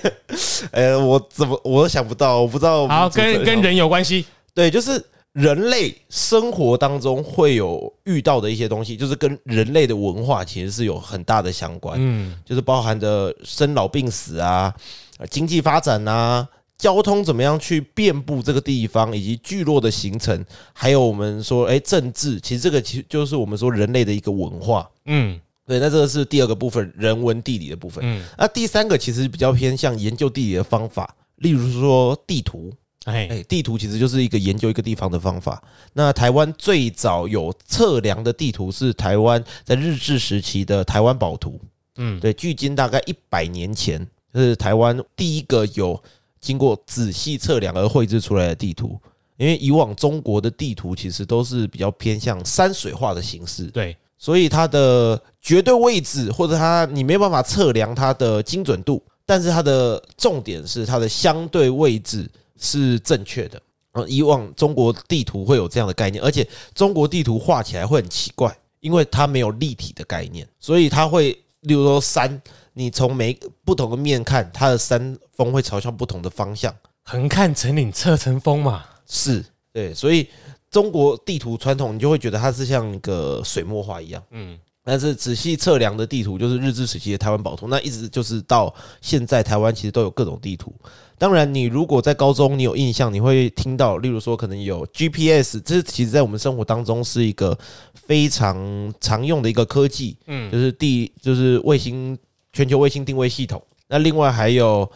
呃，我怎么我都想不到，我不知道好，跟跟人有关系，对，就是人类生活当中会有遇到的一些东西，就是跟人类的文化其实是有很大的相关，嗯，就是包含着生老病死啊、呃经济发展啊、交通怎么样去遍布这个地方，以及聚落的形成，还有我们说，哎，政治，其实这个其实就是我们说人类的一个文化。嗯对，那这个是第二个部分，人文地理的部分。嗯，那第三个其实比较偏向研究地理的方法，例如说地图。哎，哎，地图其实就是一个研究一个地方的方法。那台湾最早有测量的地图是台湾在日治时期的台湾宝图。嗯，对，距今大概一百年前，就是台湾第一个有经过仔细测量而绘制出来的地图。因为以往中国的地图其实都是比较偏向山水画的形式，对，所以它的绝对位置或者它你没办法测量它的精准度，但是它的重点是它的相对位置是正确的。呃，以往中国地图会有这样的概念，而且中国地图画起来会很奇怪，因为它没有立体的概念，所以它会，例如说山，你从每不同的面看，它的山峰会朝向不同的方向。横看成岭侧成峰嘛。是对，所以中国地图传统，你就会觉得它是像一个水墨画一样。嗯，但是仔细测量的地图就是日治时期的台湾宝图，那一直就是到现在台湾其实都有各种地图。当然，你如果在高中你有印象，你会听到，例如说可能有 GPS，这其实在我们生活当中是一个非常常用的一个科技，嗯就是地就是卫星全球卫星定位系统。那另外还有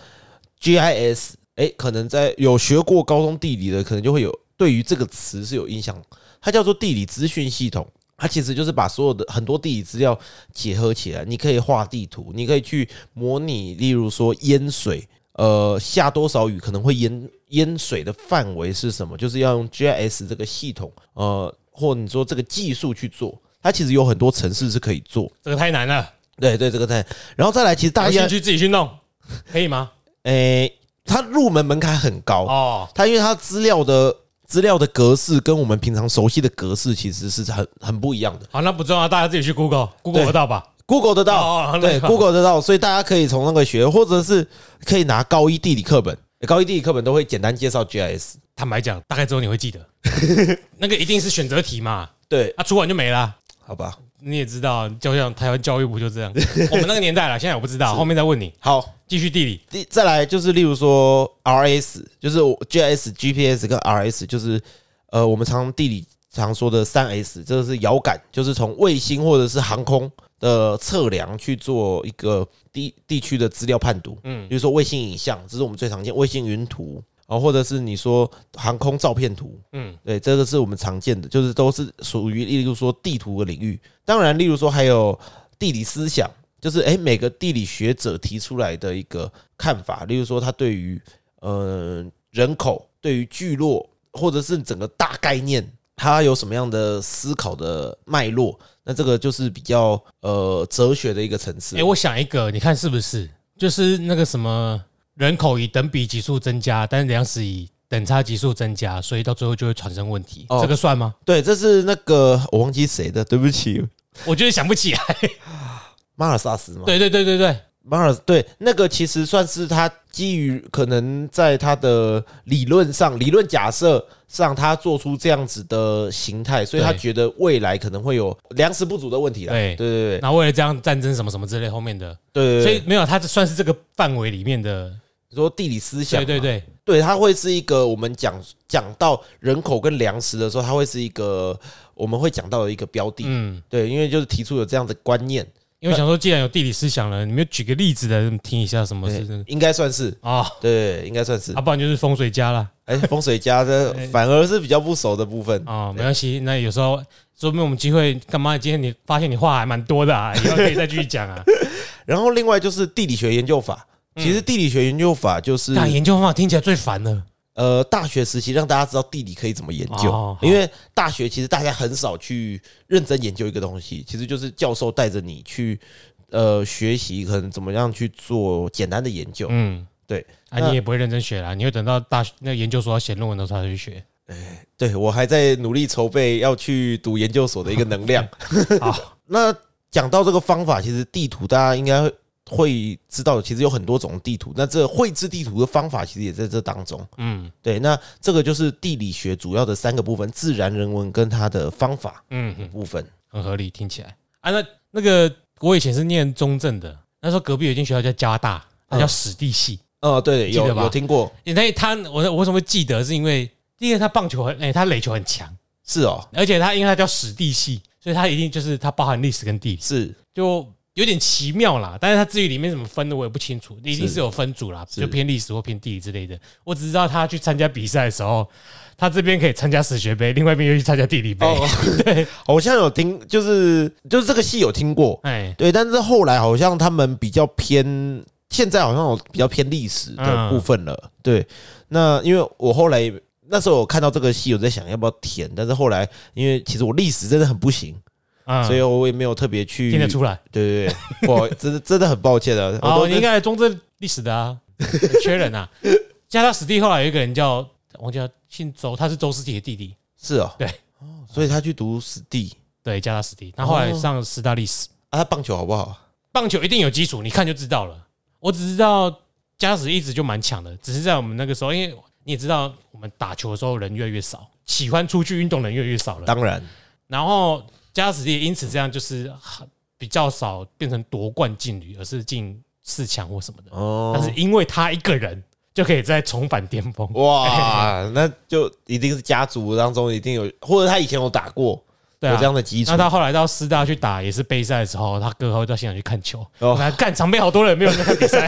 GIS，哎、可能在有学过高中地理的，可能就会有对于这个词是有印象，它叫做地理资讯系统。它其实就是把所有的很多地理资料结合起来，你可以画地图，你可以去模拟，例如说淹水，呃，下多少雨可能会淹淹水的范围是什么，就是要用 GIS 这个系统，呃，或你说这个技术去做，它其实有很多城市是可以做。这个太难了，对对，这个在，然后再来，其实大家有兴，趣自己去弄，可以吗？诶、它入门门槛很高，哦，它因为它资料的资料的格式跟我们平常熟悉的格式其实是很很不一样的。好，那不重要，大家自己去 Google，Google 对得到吧？Google 得哦到，对哦那好，Google 得到，所以大家可以从那个学，或者是可以拿高一地理课本，高一地理课本都会简单介绍 GIS。坦白讲，大概之后你会记得，那个一定是选择题嘛，对，啊，出完就没了。好吧，你也知道，就像台湾教育部就这样，我们那个年代了，现在我不知道，后面再问你。好，继续地理，第再来就是例如说 RS，就是我 GIS、GPS 跟 RS，就是呃我们常地理常说的三 S，这个是遥感，就是从卫星或者是航空的测量去做一个地地区的资料判读。嗯。比如说卫星影像，这是我们最常见卫星云图啊，或者是你说航空照片图，嗯，对，这个是我们常见的，就是都是属于例如说地图的领域。当然，例如说还有地理思想，就是诶每个地理学者提出来的一个看法，例如说他对于呃人口、对于聚落，或者是整个大概念，他有什么样的思考的脉络？那这个就是比较呃哲学的一个层次。哎，我想一个，你看是不是？就是那个什么人口以等比级数增加，但是粮食以等差级数增加，所以到最后就会产生问题。哦这个算吗？对，这是那个我忘记谁的，对不起，我觉得想不起来。马尔萨斯吗？对对对对对，马尔对那个其实算是他基于可能在他的理论上、理论假设上，他做出这样子的形态，所以他对觉得未来可能会有粮食不足的问题啦。对对对对然后为了这样战争什么什么之类后面的，对对，所以没有，它算是这个范围里面的。你说地理思想嘛，对对对，对，它会是一个我们讲讲到人口跟粮食的时候，它会是一个我们会讲到的一个标的。嗯，对，因为就是提出有这样的观念，因为想说既然有地理思想了，你们举个例子来听一下什么对是应该算是啊，对，应该算是啊，。不然就是风水家啦。哎，风水家这 反而是比较不熟的部分。啊，没关系，那有时候说明我们机会干嘛？今天你发现你话还蛮多的啊，以后可以再继续讲啊。然后另外就是地理学研究法，其实地理学研究法就是那研究方法听起来最烦了。呃大学时期让大家知道地理可以怎么研究因为大学其实大家很少去认真研究一个东西，其实就是教授带着你去呃学习，可能怎么样去做简单的研究。嗯，对啊，你也不会认真学啦，你会等到大学那个研究所要写论文的时候才去学。对我还在努力筹备要去读研究所的一个能量。好，那讲到这个方法，其实地图大家应该会会知道，其实有很多种地图。那这绘制地图的方法，其实也在这当中。嗯对，那这个就是地理学主要的三个部分：自然、人文跟它的方法嗯嗯，部分。很合理，听起来啊。那那个我以前是念中正的，那时候隔壁有一间学校叫加大，它叫史地系。哦，对，有有听过，因为他我我为什么会记得？是因为第一个他棒球很哎、他垒球很强，是哦，而且他因为他叫史地系，所以他一定就是它包含历史跟地理，是就有点奇妙啦。但是他至于里面怎么分的我也不清楚，一定是是有分组啦，就偏历史或偏地理之类的。我只知道他去参加比赛的时候，他这边可以参加史学杯，另外一边又去参加地理杯。哦，对，好像有听，就是就是这个戏有听过，哎，对，但是后来好像他们比较偏，现在好像有比较偏历史的部分了。对，那因为我后来那时候我看到这个戏，我在想要不要填，但是后来因为其实我历史真的很不行，嗯所以我也没有特别去听得出来。对对对，不，真的真的很抱歉的。我 哦，都你应该中正历史的啊，缺人啊。加他史地后来有一个人叫忘记了，姓周，他是周思齐的弟弟。是哦，对哦，所以他去读史地对，加他史地，他后来上师大历史。啊，他棒球好不好？棒球一定有基础，你看就知道了。我只知道加史一直就蛮强的，只是在我们那个时候，因为你也知道，我们打球的时候人越来越少，喜欢出去运动的人越来越少了。当然然后加史也因此这样就是比较少变成夺冠劲旅，而是进四强或什么的。哦。但，是因为他一个人就可以再重返巅峰，哇，那就一定是家族当中一定有，或者他以前有打过，对啊。有这。样的基础。那。他后来到师大去打也是杯赛的时候，他哥会到现场去看球。哦。我看干场边好多人没有人在看比赛，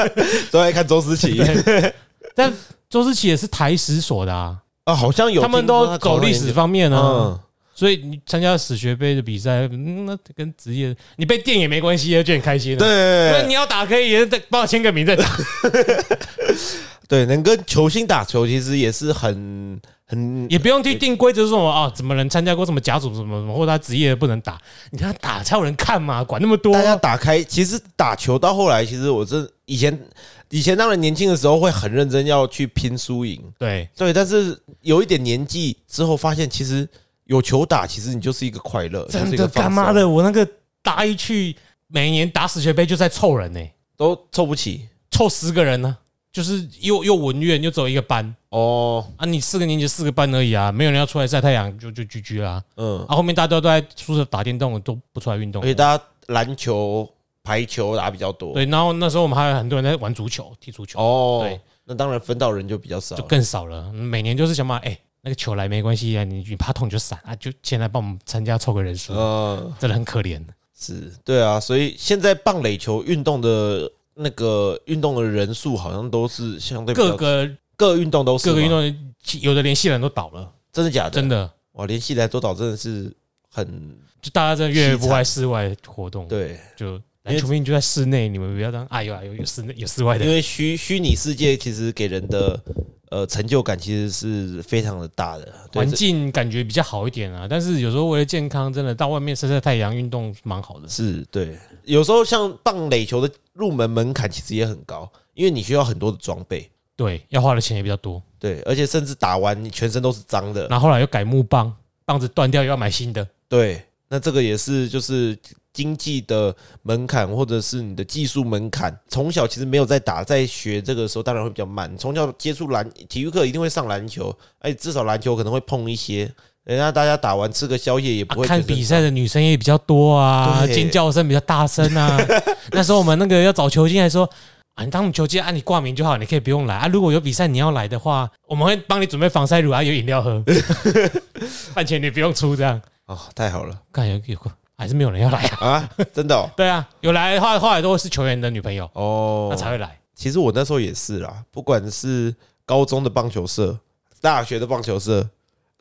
都在看周思齐。但周思齐也是台史所的啊，啊，好像有他们都走历史方面呢啊，嗯，所以你参加史学杯的比赛，嗯那跟职业你被电也没关系啊，就很开心对。你要打可以，也是再帮我签个名再打。对，能跟球星打球其实也是很很也不用去定规则说什么啊，怎么能参加过什么甲组什么什么，或者他职业不能打，你看他打才有人看嘛，管那么多。大家打开，其实打球到后来，其实我真以前以前当然年轻的时候会很认真要去拼输赢，对，对，但是有一点年纪之后，发现其实有球打，其实你就是一个快乐，就是真的干妈的，我那个大一去，每年打死学杯就在凑人呢、都凑不齐凑十个人呢、就是又又文院又只有一个班。哦，啊，你四个年级四个班而已啊，没有人要出来晒太阳，就就居居啦。嗯，啊，后面大家都都在宿舍打电动，都不出来运动。而。且大家篮球、排球打比较多，对，然后那时候我们还有很多人在玩足球、踢足球，哦，对，那当然分到人就比较少。就，更少了。每年就是想办法，哎、那个球来没关系啊，你你怕痛就闪啊，就现在帮我们参加凑个人数，嗯，真的很可怜。是对啊，所以现在棒垒球运动的那个运动的人数好像都是相对各个各运动都是各个运动，有的连系人都倒了，真的假的？真的，哇，连系来都倒真的是很就大家真的越不爱室外活动，，对，就篮球明明就在室内，你们不要当哎呦哎呦有室内有室外的。因，为虚虚拟世界其实给人的呃成就感其实是非常的大的，环境感觉比较好一点啊。但是有时候为了健康，真的到外面晒晒太阳，运动蛮好的。是对。有时候像棒垒球的入门门槛其实也很高，因为你需要很多的装备，对，要花的钱也比较多。对，而且甚至打完你全身都是脏的，然后后来又改木棒，棒子断掉又要买新的。对，那这个也是就是经济的门槛，或者是你的技术门槛。从小其实没有在打，在学这个时候当然会比较慢。从小接触篮体育课一定会上篮球，哎，至少篮球可能会碰一些。人家大家打完吃个宵夜也啊不会、看比赛的女生也比较多啊，对尖叫声比较大声啊。那时候我们那个要找球星，还说啊，你当球星啊，你挂名就好，你可以不用来啊。如果有比赛你要来的话，我们会帮你准备防晒乳啊，有饮料喝，饭钱你不用出，这样。哦，太好了看有还是没有人要来啊？啊！真的哦 对啊，有来的话，后来都会是球员的女朋友，哦，那才会来。其实我那时候也是啦，不管是高中的棒球社、大学的棒球社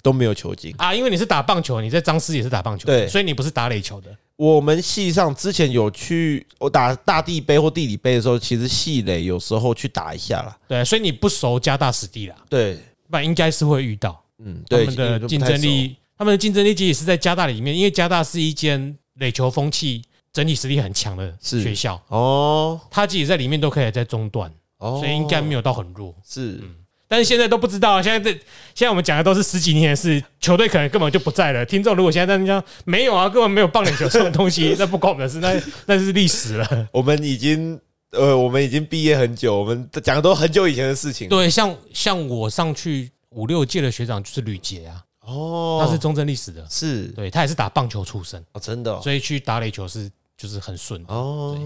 都没有球精。啊，因为你是打棒球，你在张师也是打棒球，对所以你不是打垒球的。我们系上之前有去我打大地杯或地理杯的时候，其实系垒有时候去打一下啦。对，所以你不熟加大实地啦，对，不然应该是会遇到嗯，对，他们的竞争力，他们的竞争力其实是在加大里面，因为加大是一间垒球风气整体实力很强的学校，哦他自己在里面都可以在中段，哦，所以应该没有到很弱。是，但是现在都不知道，现在这现在我们讲的都是十几年的事，球队可能根本就不在了。听众如果现在在讲没有啊，根本没有棒垒球这种东西，那不关我们的事，那那是历史了。我们已经呃，我们已经毕业很久，我们讲的都很久以前的事情。对，像像我上去五六届的学长就是吕杰啊，哦，他是中正历史的，是对他也是打棒球出身，哦，真的哦所以去打垒球是就是很顺。哦，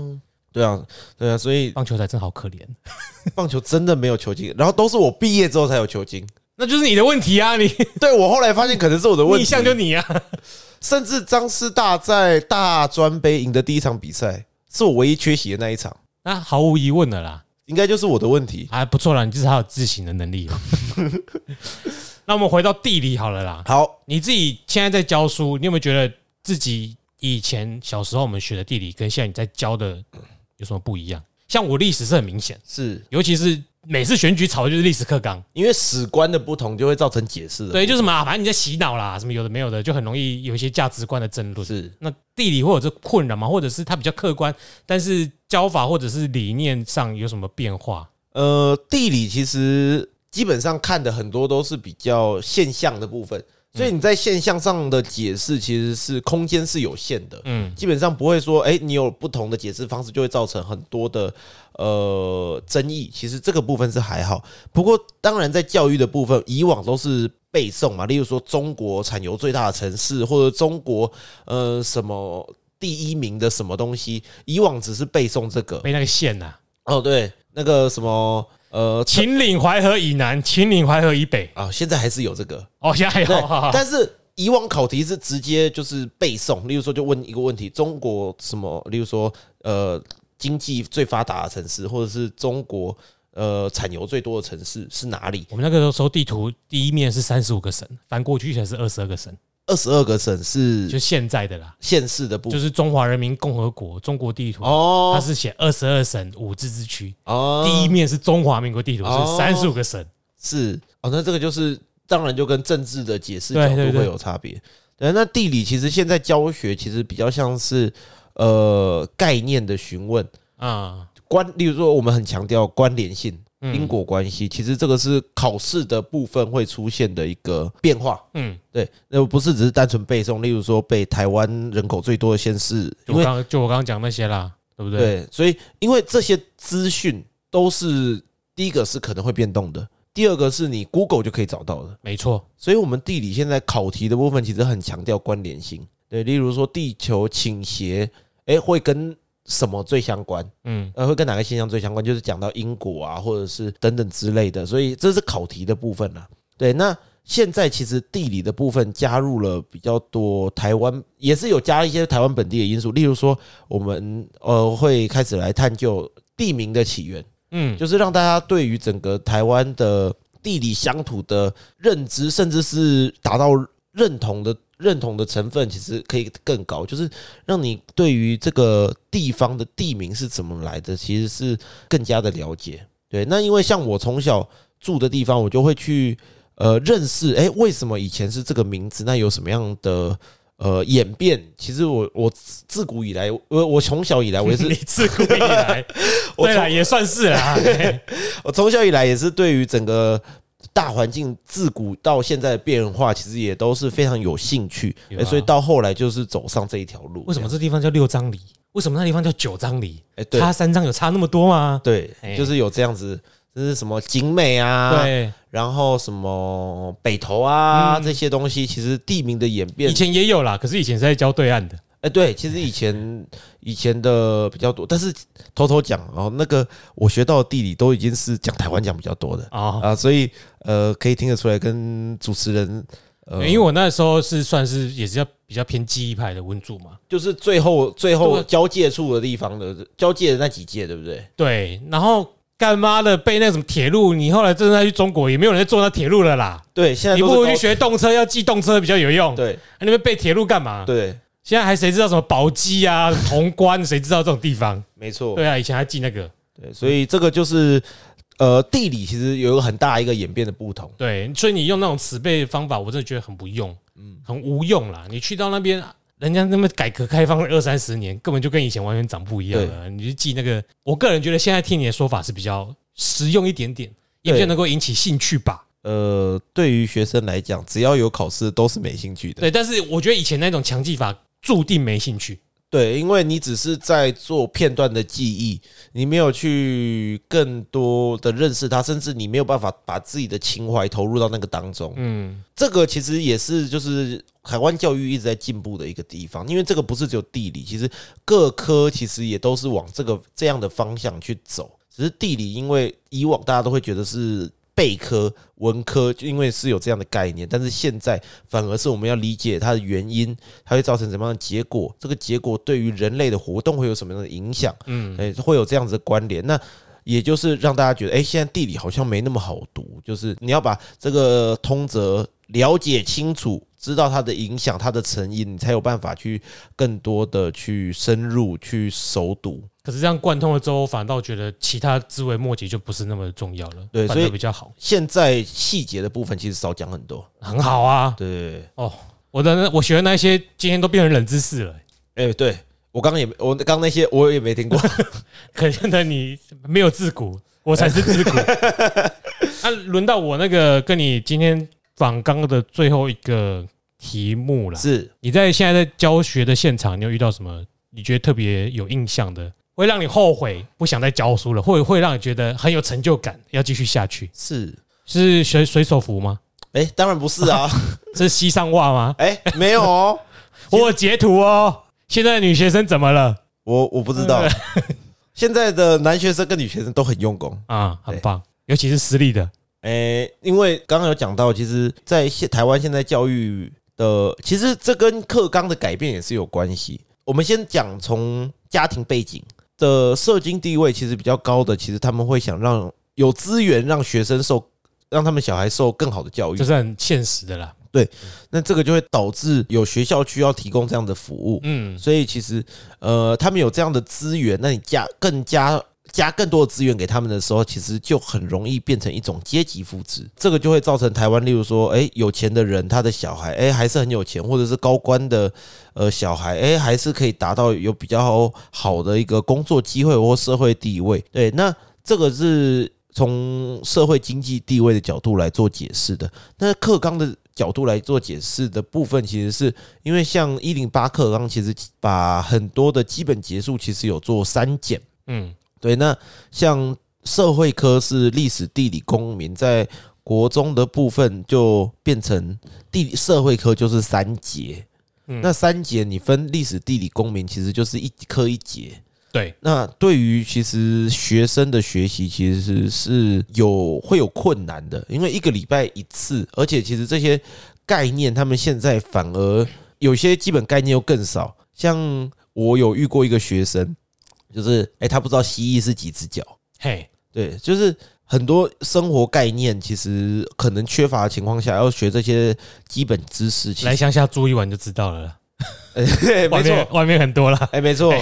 对啊，对啊，所以棒球才真好可怜，棒球真的没有球精，然后都是我毕业之后才有球精。那就是你的问题啊！你 对我后来发现可能是我的问题，逆向就你啊！甚至张师大在大专杯赢的第一场比赛，是我唯一缺席的那一场，那毫无疑问的啦，应该就是我的问题。还不错啦，你至少有自省的能力了。那我们回到地理好了啦，好，你自己现在在教书，你有没有觉得自己以前小时候我们学的地理跟现在你在教的有什么不一样？像我历史是很明显，是尤其是每次选举吵的就是历史课纲，因为史观的不同就会造成解释的。对，就是嘛，反正你在洗脑啦，什么有的没有的，就很容易有一些价值观的争论。是那地理会有这困扰吗？或者是它比较客观，但是教法或者是理念上有什么变化？呃，地理其实基本上看的很多都是比较现象的部分，所以你在现象上的解释其实是空间是有限的。嗯，基本上不会说，哎、你有不同的解释方式，就会造成很多的呃争议。其实这个部分是还好，不过当然在教育的部分，以往都是背诵嘛，例如说中国产油最大的城市，或者中国呃什么第一名的什么东西，以往只是背诵这个。背那个县呐、哦，对，那个什么呃秦岭淮河以南，秦岭淮河以北。啊，现在还是有这个，哦，现在还有，但是。以往考题是直接就是背诵，例如说就问一个问题：中国什么？例如说，呃，经济最发达的城市，或者是中国呃产油最多的城市是哪里？我们那个时候地图第一面是三十五个省，翻过去才是二十二个省，二十二个省就是现在的啦，县市的部分。就是中华人民共和国中国地图，它哦是写二十二省五自治区，哦，第一面是中华民国地图哦。是三十五个省，是。哦，那这个就是当然就跟政治的解释角度会有差别。对，那地理其实现在教学其实比较像是呃概念的询问。啊，关，例如说我们很强调关联性。嗯因果关系，其实这个是考试的部分会出现的一个变化。嗯，对，那不是只是单纯背诵，例如说背台湾人口最多的县市，因为就我刚刚刚讲那些啦，对不对？对，所以因为这些资讯都是第一个是可能会变动的，第二个是你 Google 就可以找到的。没错，所以，我们地理现在考题的部分其实很强调关联性。对，例如说地球倾斜，诶，会跟什么最相关？嗯，呃，会跟哪个现象最相关？就是讲到因果啊，或者是等等之类的。所以这是考题的部分啦。对，那现在其实地理的部分加入了比较多台湾，也是有加一些台湾本地的因素，例如说我们呃会开始来探究地名的起源。嗯，就是让大家对于整个台湾的地理乡土的认知，甚至是达到认同的认同的成分，其实可以更高。就是让你对于这个地方的地名是怎么来的，其实是更加的了解。对，那因为像我从小住的地方，我就会去呃认识，诶，为什么以前是这个名字？那有什么样的？呃，演变其实我我自古以来，我我从小以来我也是你自古以来，对啦，也算是啦。嘿我从小以来也是对于整个大环境自古到现在的变化，其实也都是非常有兴趣，有啊欸所以到后来就是走上这一条路。为什么这地方叫六张里？为什么那地方叫九张里？哎、对差三张有差那么多吗？对哎，就是有这样子，就是什么景美啊，，对，然后什么北投啊、嗯这些东西，其实地名的演变以，前也有啦，可是以前是在教对岸的。哎、对，其实以前以前的比较多，但是偷偷讲哦，那个我学到的地理都已经是讲台湾讲比较多的哦，啊，所以呃，可以听得出来跟主持人。呃，因为我那时候是算是也是要比较偏记忆派的文组嘛，就是最后最后交界处的地方的交界的那几届，对不对？对，然后干妈的背那个什么铁路，你后来真的要去中国，也没有人在坐那铁路了啦。对，现在你不如去学动车，要记动车比较有用。对啊那边背铁路干嘛？对，现在还谁知道什么宝鸡啊、潼关，谁知道这种地方？没错，对啊，以前还记那个。对，所以这个就是呃地理其实有一个很大一个演变的不同。对，所以你用那种词背方法，我真的觉得很不用，嗯很无用啦。你去到那边，人家那么改革开放二三十年，根本就跟以前完全长不一样了。你就记那个，我个人觉得现在听你的说法是比较实用一点点，也也比较能够引起兴趣吧。呃，对于学生来讲，只要有考试都是没兴趣的。对，但是我觉得以前那种强记法注定没兴趣。对，因为你只是在做片段的记忆，你没有去更多的认识它，甚至你没有办法把自己的情怀投入到那个当中。嗯，这个其实也是就是台湾教育一直在进步的一个地方，因为这个不是只有地理，其实各科其实也都是往这个这样的方向去走。只是地理，因为以往大家都会觉得是。备科文科就因为是有这样的概念，但是现在反而是我们要理解它的原因，它会造成什么样的结果？这个结果对于人类的活动会有什么样的影响？嗯，诶，会有这样子的关联。那也就是让大家觉得，诶，现在地理好像没那么好读，就是你要把这个通则了解清楚。知道它的影响，它的成因，你才有办法去更多的去深入去熟读。可是这样贯通了之后，反倒觉得其他枝微末节就不是那么重要了。对，所以比较好。现在细节的部分其实少讲很多，很好啊。对，哦，我的我学的那些今天都变成冷知识了。哎，对我刚刚也我刚那些我也没听过，可见的你没有自古，我才是自古。那轮到我那个跟你今天。访刚的最后一个题目了，是你在现在在教学的现场，你有遇到什么你觉得特别有印象的，会让你后悔不想再教书了，或者会让你觉得很有成就感，要继续下去？是是水水手服吗？哎，当然不是啊，是西上袜吗？哎，没有哦，我有截图哦。现在的女学生怎么了？我我不知道。现在的男学生跟女学生都很用功啊，很棒，尤其是私立的。诶，因为刚刚有讲到，其实，在现台湾现在教育的，其实这跟课纲的改变也是有关系。我们先讲从家庭背景的社经地位其实比较高的，其实他们会想让有资源让学生受，让他们小孩受更好的教育，这是很现实的啦。对，那这个就会导致有学校需要提供这样的服务，嗯，所以其实呃，他们有这样的资源，那你加更加。加更多的资源给他们的时候，其实就很容易变成一种阶级复制。这个就会造成台湾，例如说，哎，有钱的人他的小孩，哎，还是很有钱，或者是高官的呃小孩，哎，还是可以达到有比较好的一个工作机会或社会地位。对，那这个是从社会经济地位的角度来做解释的。那克刚的角度来做解释的部分，其实是因为像一零八克刚，其实把很多的基本结束其实有做删减，嗯。对，那像社会科是历史、地理、公民，在国中的部分就变成地理社会科就是三节。那三节你分历史、地理、公民，其实就是一科一节。对，那对于其实学生的学习，其实是是有会有困难的，因为一个礼拜一次，而且其实这些概念，他们现在反而有些基本概念又更少。像我有遇过一个学生。就是哎，他不知道蜥蜴是几只脚，嘿，对，就是很多生活概念其实可能缺乏的情况下，要学这些基本知识，来乡下住一晚就知道了。没错，外面很多了。哎，没错，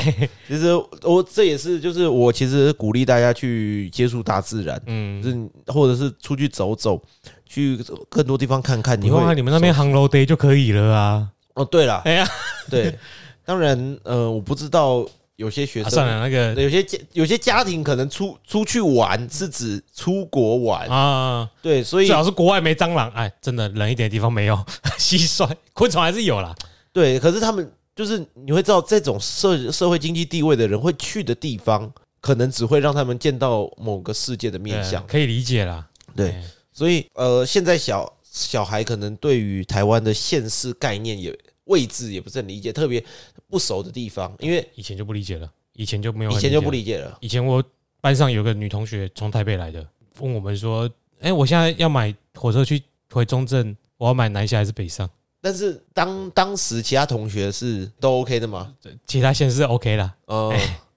其实我这也是，就是我其实鼓励大家去接触大自然，嗯，是或者是出去走走，去更多地方看看。你看你们那边 Hello Day 就可以了啊。哦，对了，哎呀，对，当然，呃，我不知道。有些学生算了，那个有些家有些家庭可能出出去玩是指出国玩啊，对，所以最好是国外没蟑螂，哎，真的冷一点的地方没有 蟋蟀、昆虫还是有啦。对，可是他们就是你会知道，这种社社会经济地位的人会去的地方，可能只会让他们见到某个世界的面相，可以理解啦。对，所以呃，现在小小孩可能对于台湾的现世概念也。位置也不是很理解，特别不熟的地方，因为以前就不理解了，以前就没有，以前就不理解了。以前我班上有个女同学从台北来的，问我们说：“哎，我现在要买火车去回中正，我要买南下还是北上？”但是当当时其他同学是都 OK 的吗？其他县是 OK 啦，哦，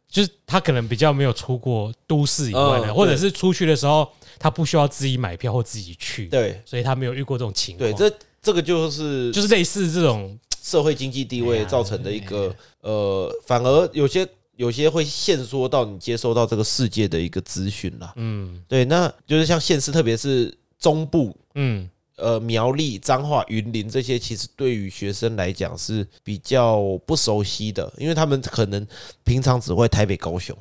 就是他可能比较没有出过都市以外的，或者是出去的时候他不需要自己买票或自己去，对，所以他没有遇过这种情况。对，这这个就是就是类似这种。社会经济地位造成的一个呃，反而有些有些会限缩到你接收到这个世界的一个资讯啦。嗯，对，那就是像县市，特别是中部，嗯，呃，苗栗、彰化、云林这些，其实对于学生来讲是比较不熟悉的，因为他们可能平常只会台北、高雄，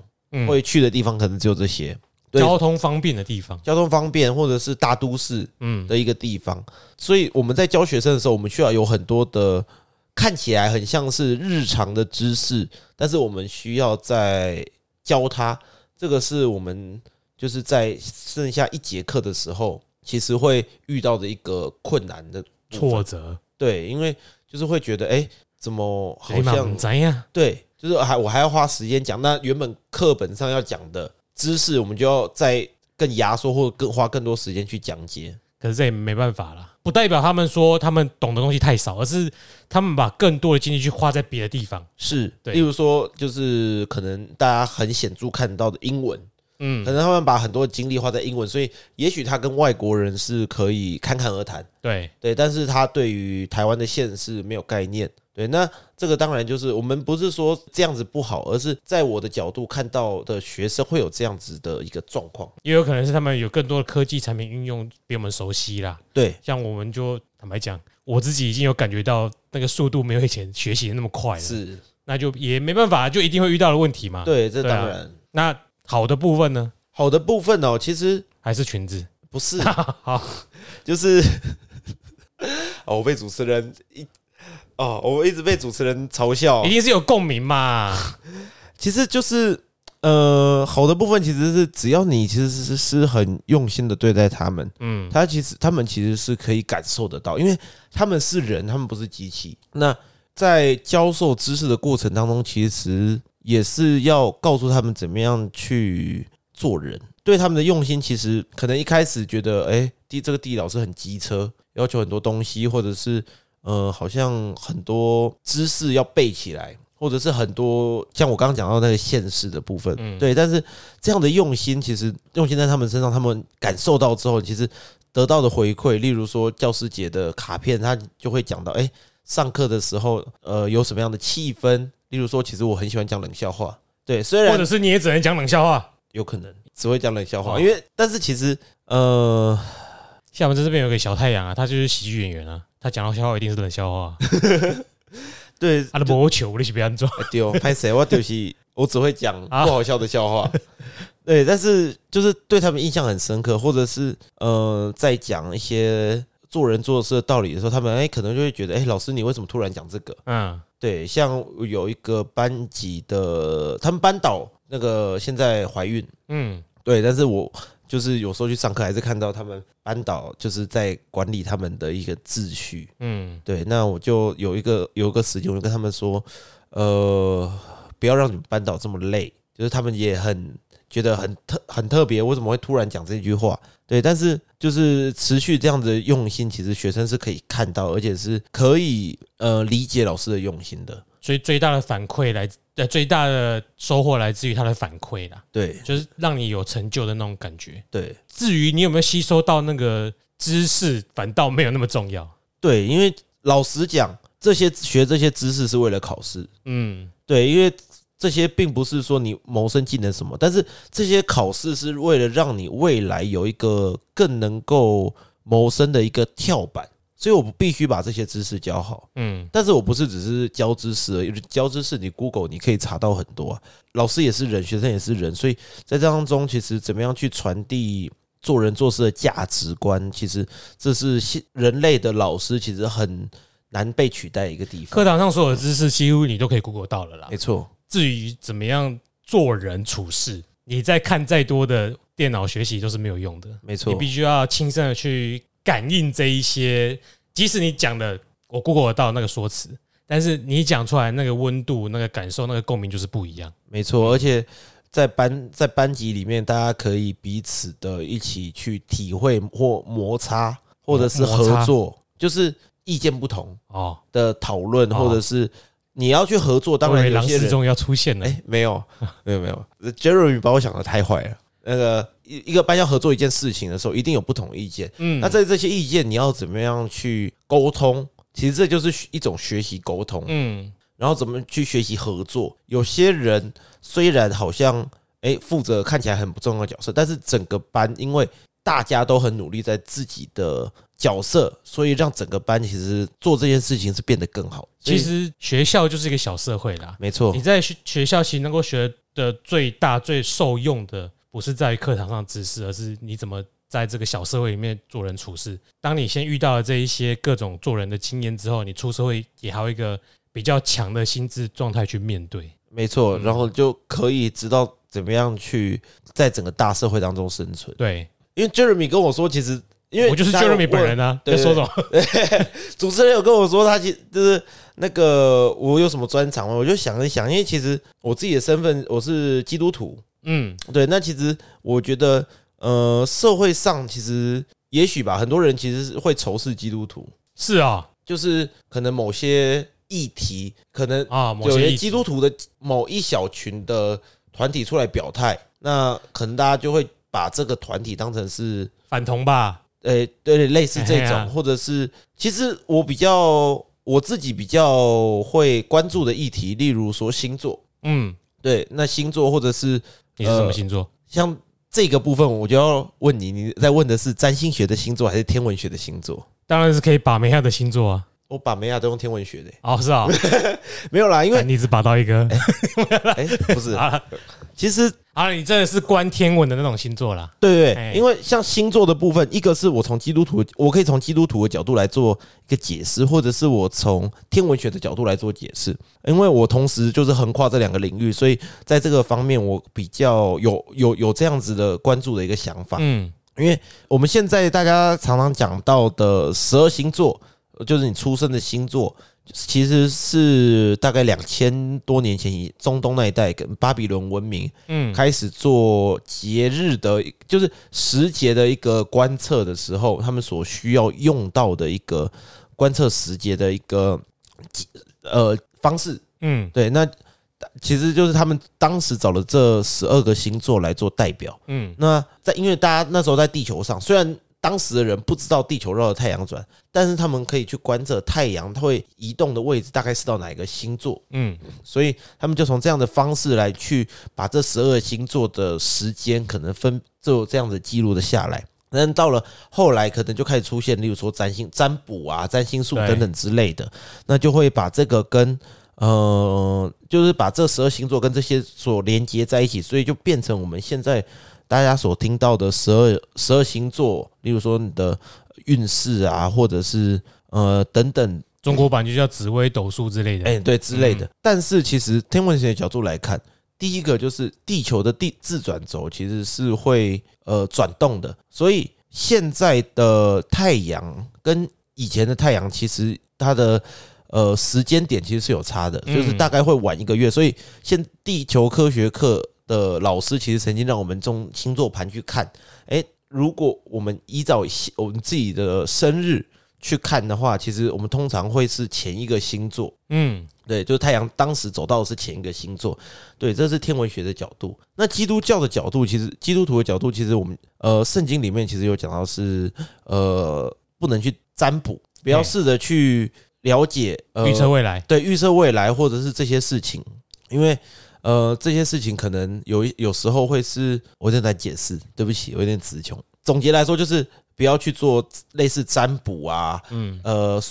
会去的地方可能只有这些。交通方便的地方。交通方便或者是大都市嗯，的一个地方，所以我们在教学生的时候，我们需要有很多的看起来很像是日常的知识，但是我们需要在教他，这个是我们就是在剩下一节课的时候，其实会遇到的一个困难的挫折，对，因为就是会觉得，哎、怎么好像怎样？对，就是还我还要花时间讲，那原本课本上要讲的知识，我们就要再更压缩或者更花更多时间去讲解。可是这也没办法啦，不代表他们说他们懂的东西太少，而是他们把更多的精力去花在别的地方。是，对。例如说，就是可能大家很显著看到的英文，嗯。可，能他们把很多精力花在英文，所以也许他跟外国人是可以侃侃而谈，对，对，但是他对于台湾的县市没有概念，对，那这个当然就是我们不是说这样子不好，而是在我的角度看到的学生会有这样子的一个状况，也有可能是他们有更多的科技产品运用比我们熟悉啦。对，像我们就坦白讲，我自己已经有感觉到那个速度没有以前学习的那么快了，是，那就也没办法，就一定会遇到的问题嘛。，对，这当然。那好的部分呢，好的部分哦，其实还是裙子。不是，好，就是 哦，我被主持人一哦，我一直被主持人嘲笑一。定是有共鸣嘛。其实就是呃，好的部分其实是只要你其实是是很用心的对待他们，嗯，他其实他们其实是可以感受得到，因为他们是人，他们不是机器。那在教授知识的过程当中，其实也是要告诉他们怎么样去做人。对他们的用心，其实可能一开始觉得，哎、地这个地老师很机车，要求很多东西，或者是呃，好像很多知识要背起来，或者是很多像我刚刚讲到那个现实的部分，嗯对。但是这样的用心，其实用心在他们身上，他们感受到之后，其实得到的回馈，例如说教师节的卡片，他就会讲到，哎、上课的时候，呃，有什么样的气氛？例如说，其实我很喜欢讲冷笑话，对，虽然或者是你也只能讲冷笑话。有可能只会讲冷笑话，哦因为但是其实，呃，厦门在这边有个小太阳啊，他就是喜剧演员啊，他讲到笑话一定是冷笑话。对，啊，都无球，你是别安装。丢 拍谁？我就是我只会讲啊不好笑的笑话。对，但是就是对他们印象很深刻，或者是呃，在讲一些做人做事的道理的时候，他们哎、可能就会觉得，哎、老师你为什么突然讲这个？嗯，对，像有一个班级的，他们班导那个现在怀孕，嗯，对，但是我就是有时候去上课，还是看到他们班导就是在管理他们的一个秩序。嗯，对，那我就有一个有一个时间，我就跟他们说，呃，不要让你们班导这么累，就是他们也很觉得很特很特别，为什么会突然讲这句话？对，但是就是持续这样子的用心，其实学生是可以看到，而且是可以呃理解老师的用心的。所以最大的反馈来，呃，最大的收获来自于他的反馈啦，对就是让你有成就的那种感觉。对至于你有没有吸收到那个知识，反倒没有那么重要。对，因为老实讲，这些学这些知识是为了考试。嗯，对，因为这些并不是说你谋生技能什么，但是这些考试是为了让你未来有一个更能够谋生的一个跳板，所以我必须把这些知识教好。嗯，但是我不是只是教知识而已，教知识你 Google 你可以查到很多啊。老师也是人，学生也是人，所以在这当中，其实怎么样去传递做人做事的价值观，其实这是人类的老师其实很难被取代的一个地方。课堂上所有的知识几乎你都可以 Google 到了啦没。错，至于怎么样做人处事，你再看再多的电脑学习都是没有用的。没错你，必须要亲身的去感应这一些，即使你讲的我 Google 得到那个说辞，但是你讲出来那个温度、那个感受、那个共鸣就是不一样。没错，而且在班在班级里面，大家可以彼此的一起去体会或摩擦，或者是合作，就是意见不同哦，的讨论，哦或者是你要去合作。当然有些人为狼师中要出现了。哎，没有，没有，没有，Jeremy 把我想的太坏了。那个一一个班要合作一件事情的时候，一定有不同意见。嗯，那在这些意见，你要怎么样去沟通？其实这就是一种学习沟通。嗯然后怎么去学习合作。有些人虽然好像诶负责看起来很不重要的角色，但是整个班因为大家都很努力在自己的角色，所以让整个班其实做这件事情是变得更好。其实学校就是一个小社会啦。没错你，在学学校其实能够学的最大、最受用的，不是在于课堂上知识，而是你怎么在这个小社会里面做人处事。当你先遇到了这一些各种做人的经验之后，你出社会也还有一个比较强的心智状态去面对。没错，嗯然后就可以知道怎么样去在整个大社会当中生存。对，因为 Jeremy 跟我说，其实因为我就是 Jeremy 本人啊，对在说什么？主持人有跟我说，他其就是那个我有什么专长吗？我就想一想，因为其实我自己的身份我是基督徒，嗯，对，那其实我觉得，呃，社会上其实也许吧，很多人其实是会仇视基督徒，是啊，就是可能某些议题，可能啊，某有些基督徒的某一小群的团体出来表态，那可能大家就会把这个团体当成是反同吧，呃，对，类似这种，或者是，其实我比较我自己比较会关注的议题，例如说星座，嗯，对，那星座或者是你是什么呃星座？像这个部分，我就要问你，你在问的是占星学的星座还是天文学的星座？当然是可以把梅亚的星座啊。我把梅亚都用天文学的、哦，是啊，没有啦，因为干你只把到一个哎、不是，啊其实啊，你真的是观天文的那种星座啦。对对因为像星座的部分，一个是我从基督徒，我可以从基督徒的角度来做一个解释，或者是我从天文学的角度来做解释。因为我同时就是横跨这两个领域，所以在这个方面我比较有有有这样子的关注的一个想法。嗯，因为我们现在大家常常讲到的十二星座，就是你出生的星座，其实是大概两千多年前以中东那一带跟巴比伦文明嗯，开始做节日的，就是时节的一个观测的时候，他们所需要用到的一个观测时节的一个呃方式。嗯对，那其实就是他们当时找了这十二个星座来做代表。嗯那在因为大家那时候在地球上，虽然当时的人不知道地球绕着太阳转，但是他们可以去观测太阳它会移动的位置大概是到哪一个星座，嗯。所以他们就从这样的方式来去把这十二星座的时间可能分就这样子记录的下来。但到了后来，可能就开始出现，例如说占星、占卜啊、占星术等等之类的，那就会把这个跟呃，就是把这十二星座跟这些所连接在一起，所以就变成我们现在大家所听到的十二十二星座，例如说你的运势啊，或者是呃等等中国版就叫紫微斗数之类的。哎、对之类的。但是其实天文学的角度来看，第一个就是地球的地自转轴其实是会呃转动的，所以现在的太阳跟以前的太阳其实它的呃时间点其实是有差的，嗯就是大概会晚一个月。所以现地球科学课的老师其实曾经让我们从星座盘去看，哎、如果我们依照我们自己的生日去看的话，其实我们通常会是前一个星座。嗯对，就是太阳当时走到的是前一个星座，对，这是天文学的角度。那基督教的角度，其实基督徒的角度，其实我们呃圣经里面其实有讲到是呃不能去占卜，不要试着去了解呃预测未来。对预测未来或者是这些事情，因为呃这些事情可能有一有时候会是我正在解释，对不起，我有点词穷。总结来说，就是不要去做类似占卜啊，嗯，呃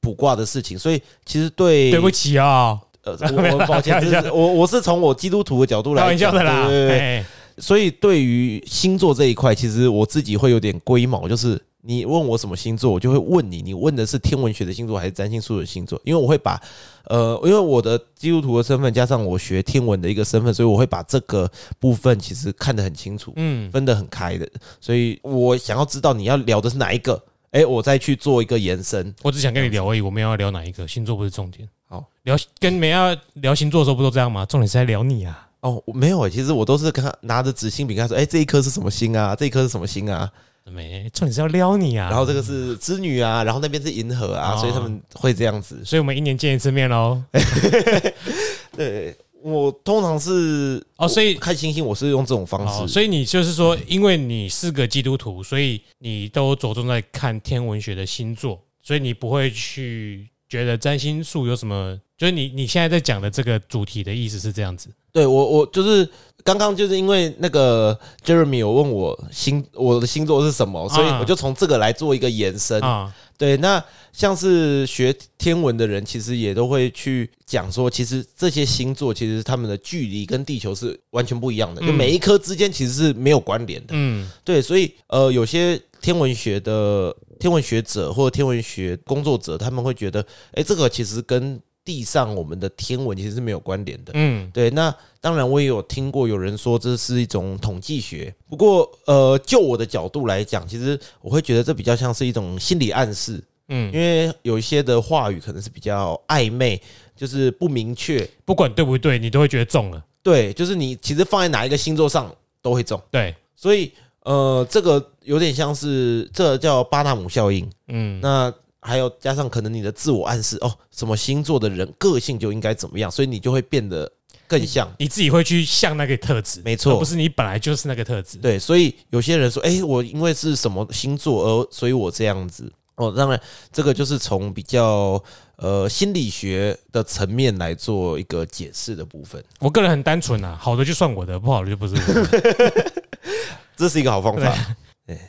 卜卦的事情。所以其实对对不起啊，呃，我我抱歉，我我是从我基督徒的角度开来讲玩笑的啦。对对对哎，所以对于星座这一块，其实我自己会有点龟毛，就是你问我什么星座，我就会问你，你问的是天文学的星座还是占星术的星座？因为我会把呃，因为我的基督徒的身份加上我学天文的一个身份，所以我会把这个部分其实看得很清楚，嗯，分得很开的。所以我想要知道你要聊的是哪一个，哎，我再去做一个延伸。我只想跟你聊而已，我们要聊哪一个星座不是重点。好，聊跟梅亚聊星座的时候不都这样吗？重点是在聊你啊。哦，我没有诶，其实我都是跟他拿着纸芯笔跟他说，哎、这一颗是什么星啊？这一颗是什么星啊？没，重点是要撩你啊。然后这个是织女啊，然后那边是银河啊，哦所以他们会这样子。所以我们一年见一次面喽。对我通常是哦，所以看星星，我是用这种方哦，式。所以你就是说，因为你是个基督徒，所以你都着重在看天文学的星座，所以你不会去觉得占星术有什么，就是你你现在在讲的这个主题的意思是这样子。对我我就是刚刚就是因为那个 Jeremy 有问我星我的星座是什么，所以啊我就从这个来做一个延伸。啊，对，那像是学天文的人，其实也都会去讲说，其实这些星座其实他们的距离跟地球是完全不一样的，就每一颗之间其实是没有关联的。嗯，对，所以呃，有些天文学的天文学者或者天文学工作者，他们会觉得，哎，这个其实跟地上我们的天文其实是没有关联的。嗯，对，那当然我也有听过有人说这是一种统计学，不过呃，就我的角度来讲，其实我会觉得这比较像是一种心理暗示。嗯因为有一些的话语可能是比较暧昧，就是不明确。不管对不对，你都会觉得中了。对，就是你其实放在哪一个星座上都会中。对，所以呃，这个有点像是这个叫巴纳姆效应。嗯，那还有加上可能你的自我暗示哦，什么星座的人个性就应该怎么样，所以你就会变得更像。你自己会去像那个特质，没错而不是你本来就是那个特质。对，所以有些人说，哎、我因为是什么星座而所以我这样子。哦，当然，这个就是从比较呃心理学的层面来做一个解释的部分，我个人很单纯啊，好的就算我的，不好的就不是我的。这是一个好方法。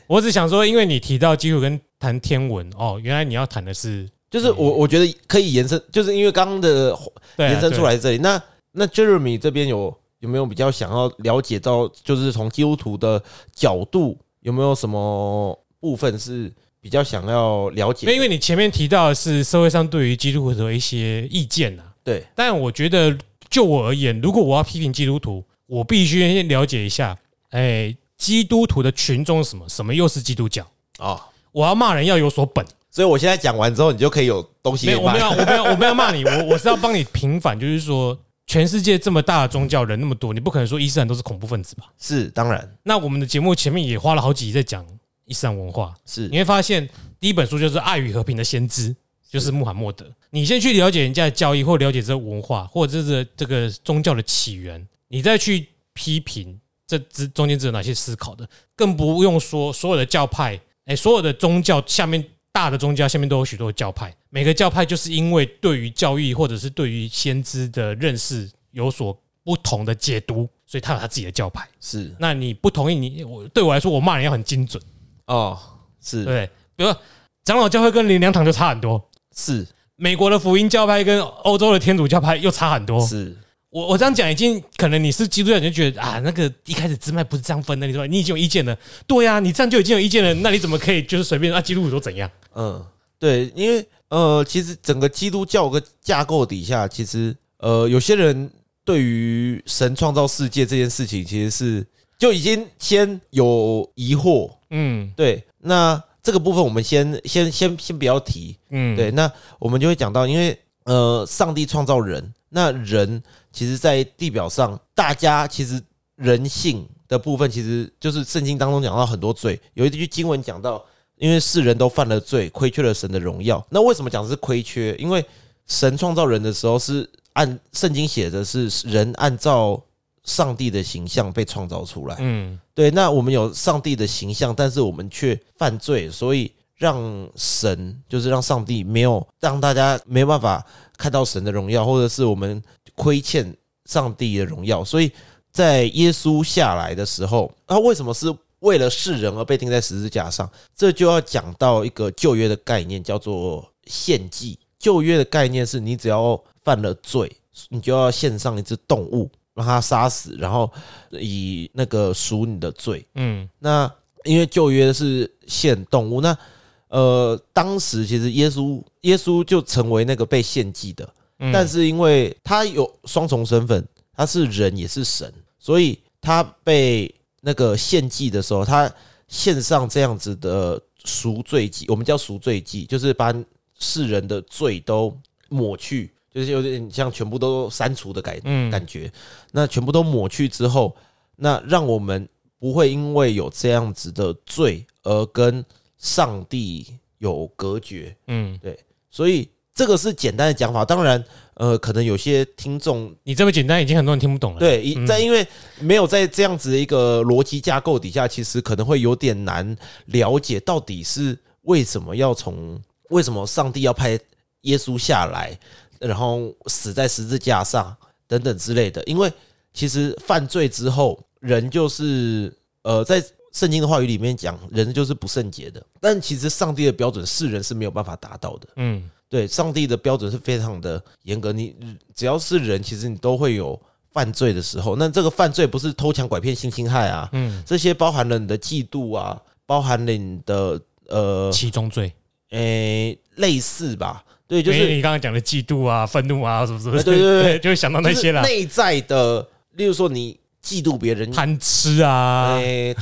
我只想说，因为你提到基础跟谈天文哦，原来你要谈的是就是我我觉得可以延伸，就是因为刚刚的延伸出对来这里。那那 Jeremy 这边有有没有比较想要了解到，就是从基督徒的角度，有没有什么部分是比较想要了解？因为你前面提到的是社会上对于基督徒的一些意见啊，对但我觉得就我而言，如果我要批评基督徒，我必须先了解一下，哎，基督徒的群众什么？什么又是基督教？哦，我要骂人要有所本，所以我现在讲完之后，你就可以有东西没有，我没有，我没有，我没有骂你，我我是要帮你平反，就是说，全世界这么大的宗教，人那么多，你不可能说伊斯兰都是恐怖分子吧？是当然。那我们的节目前面也花了好几集在讲伊斯兰文化，是。你会发现第一本书就是《爱与和平的先知》，就是穆罕默德。你先去了解人家的教义，或了解这个文化，或者是这个宗教的起源，你再去批评这之中间只有哪些思考的，更不用说所有的教派，哎，所有的宗教下面大的宗教下面都有许多教派，每个教派就是因为对于教义或者是对于先知的认识有所不同的解读，所以他有他自己的教派。是那你不同意你我对我来说，我骂人要很精准。哦，是对不对？比如说长老教会跟灵粮堂就差很多，是美国的福音教派跟欧洲的天主教派又差很多。是我我这样讲已经可能你是基督教，你就觉得啊，那个一开始支脉不是这样分的，你说你已经有意见了。对呀、你这样就已经有意见了，那你怎么可以就是随便啊？基督徒都怎样？嗯，对，因为呃，其实整个基督教个架构底下，其实呃，有些人对于神创造世界这件事情，其实是就已经先有疑惑。嗯对，那这个部分我们先先先先不要提。嗯，对，那我们就会讲到，因为呃，上帝创造人，那人其实，在地表上，大家其实人性的部分，其实就是圣经当中讲到很多罪，有一句经文讲到，因为世人都犯了罪，亏缺了神的荣耀。那为什么讲是亏缺？因为神创造人的时候是按圣经写的是人按照上帝的形象被创造出来。嗯对，那我们有上帝的形象，但是我们却犯罪，所以让神就是让上帝没有让大家没办法看到神的荣耀，或者是我们亏欠上帝的荣耀。所以在耶稣下来的时候，他为什么是为了世人而被钉在十字架上？这就要讲到一个旧约的概念，叫做献祭。旧约的概念是你只要犯了罪，你就要献上一只动物。让它杀死，然后以那个赎你的罪。嗯那因为旧约是献动物，那呃，当时其实耶稣耶稣就成为那个被献祭的，嗯，但是因为他有双重身份，他是人也是神，所以他被那个献祭的时候，他献上这样子的赎罪祭，我们叫赎罪祭，就是把世人的罪都抹去，就是有点像全部都删除的感嗯。感觉。那全部都抹去之后，那让我们不会因为有这样子的罪而跟上帝有隔绝。嗯，对所以这个是简单的讲法，当然，呃，可能有些听众你这么简单，已经很多人听不懂了。对，一嗯在因为没有在这样子的一个逻辑架构底下，其实可能会有点难了解到底是为什么要从为什么上帝要派耶稣下来，然后死在十字架上等等之类的。因为其实犯罪之后，人就是呃，在圣经的话语里面讲，人就是不圣洁的，但其实上帝的标准世人是没有办法达到的。嗯，对，上帝的标准是非常的严格，你只要是人，其实你都会有犯罪的时候。那这个犯罪不是偷抢、拐骗、性侵害啊，嗯，这些包含了你的嫉妒啊，包含了你的呃，七宗罪，诶、类似吧？对，就是你刚刚讲的嫉妒啊、愤怒啊，什么什么，哎对对对。就会想到那些啦，内在的，例如说你嫉妒别人，贪吃啊，诶、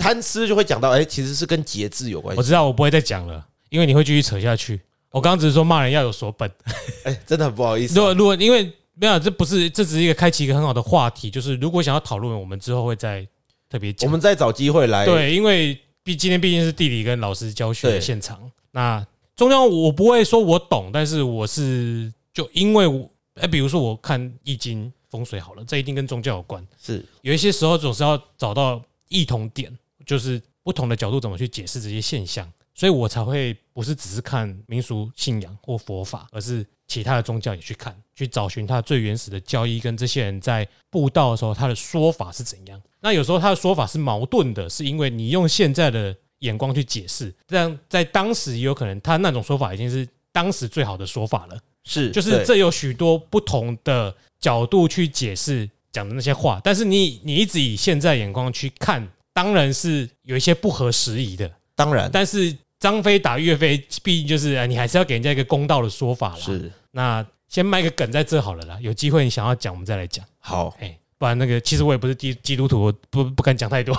贪吃就会讲到，哎、其实是跟节制有关系。我知道我不会再讲了，因为你会继续扯下去。我刚刚只是说骂人要有所本，哎、真的很不好意思如。果如果因为没有，这不是这只是一个开启一个很好的话题，就是如果想要讨论，我们之后会再特别我。们再找机会来，对，因为毕今天毕竟是地理跟老师教学的现场，那中间我不会说我懂，但是我是就因为我哎，比如说我看易经风水好了，这一定跟宗教有关。是有一些时候总是要找到异同点，就是不同的角度怎么去解释这些现象，所以我才会不是只是看民俗信仰或佛法，而是其他的宗教也去看，去找寻它最原始的教义跟这些人在布道的时候他的说法是怎样。那有时候他的说法是矛盾的，是因为你用现在的眼光去解释，这样在当时也有可能他那种说法已经是当时最好的说法了。是，就是这有许多不同的角度去解释讲的那些话，但是你你一直以现在眼光去看，当然是有一些不合时宜的。当然但是张飞打岳飞，毕竟就是哎你还是要给人家一个公道的说法啦。是那先卖个梗在这好了啦，有机会你想要讲，我们再来讲。好，哎，不然那个其实我也不是基基督徒，我不不敢讲太多。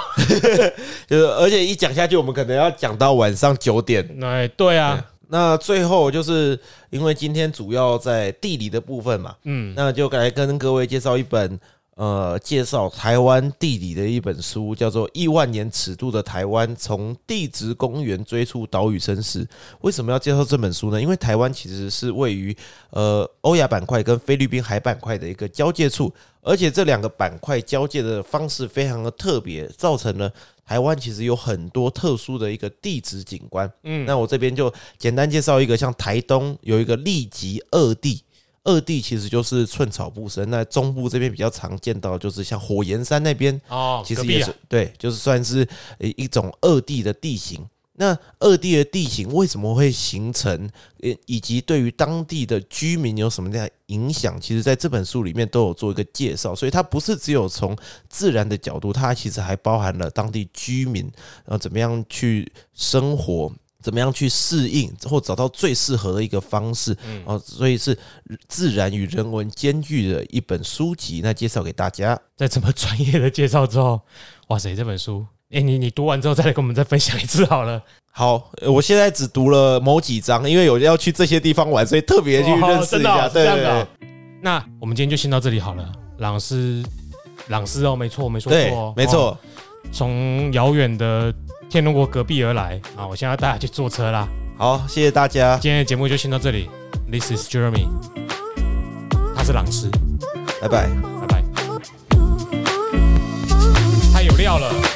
就是而且一讲下去，我们可能要讲到晚上九点。哎，对啊，那最后就是因为今天主要在地理的部分嘛，嗯，那就来跟各位介绍一本呃，介绍台湾地理的一本书，叫做《亿万年尺度的台湾：从地质公园追溯岛屿身世》。为什么要介绍这本书呢？因为台湾其实是位于呃欧亚板块跟菲律宾海板块的一个交界处，而且这两个板块交界的方式非常的特别，造成了台湾其实有很多特殊的一个地质景观。嗯，那我这边就简单介绍一个，像台东有一个立吉二地。二地其实就是寸草不生，那中部这边比较常见到就是像火焰山那边，哦，其实也是、啊，对，就是算是呃一种二地的地形。那二地的地形为什么会形成？呃，以及对于当地的居民有什么样的影响？其实在这本书里面都有做一个介绍，所以它不是只有从自然的角度，它其实还包含了当地居民呃怎么样去生活。怎么样去适应，或找到最适合的一个方式？嗯哦，所以是自然与人文兼具的一本书籍。那介绍给大家。在这么专业的介绍之后，哇塞，这本书，哎，你你读完之后再来跟我们再分享一次好了。好，呃我现在只读了某几章，因为有要去这些地方玩，所以特别去认识一下。对对对。那我们今天就先到这里好了。朗诗，朗诗哦，没错，我没说错哦，没错哦。从遥远的天龙国隔壁而来啊！我现在要带他去坐车啦。好，谢谢大家，今天的节目就先到这里。This is Jeremy，他是狼师，拜拜。拜拜。太有料了。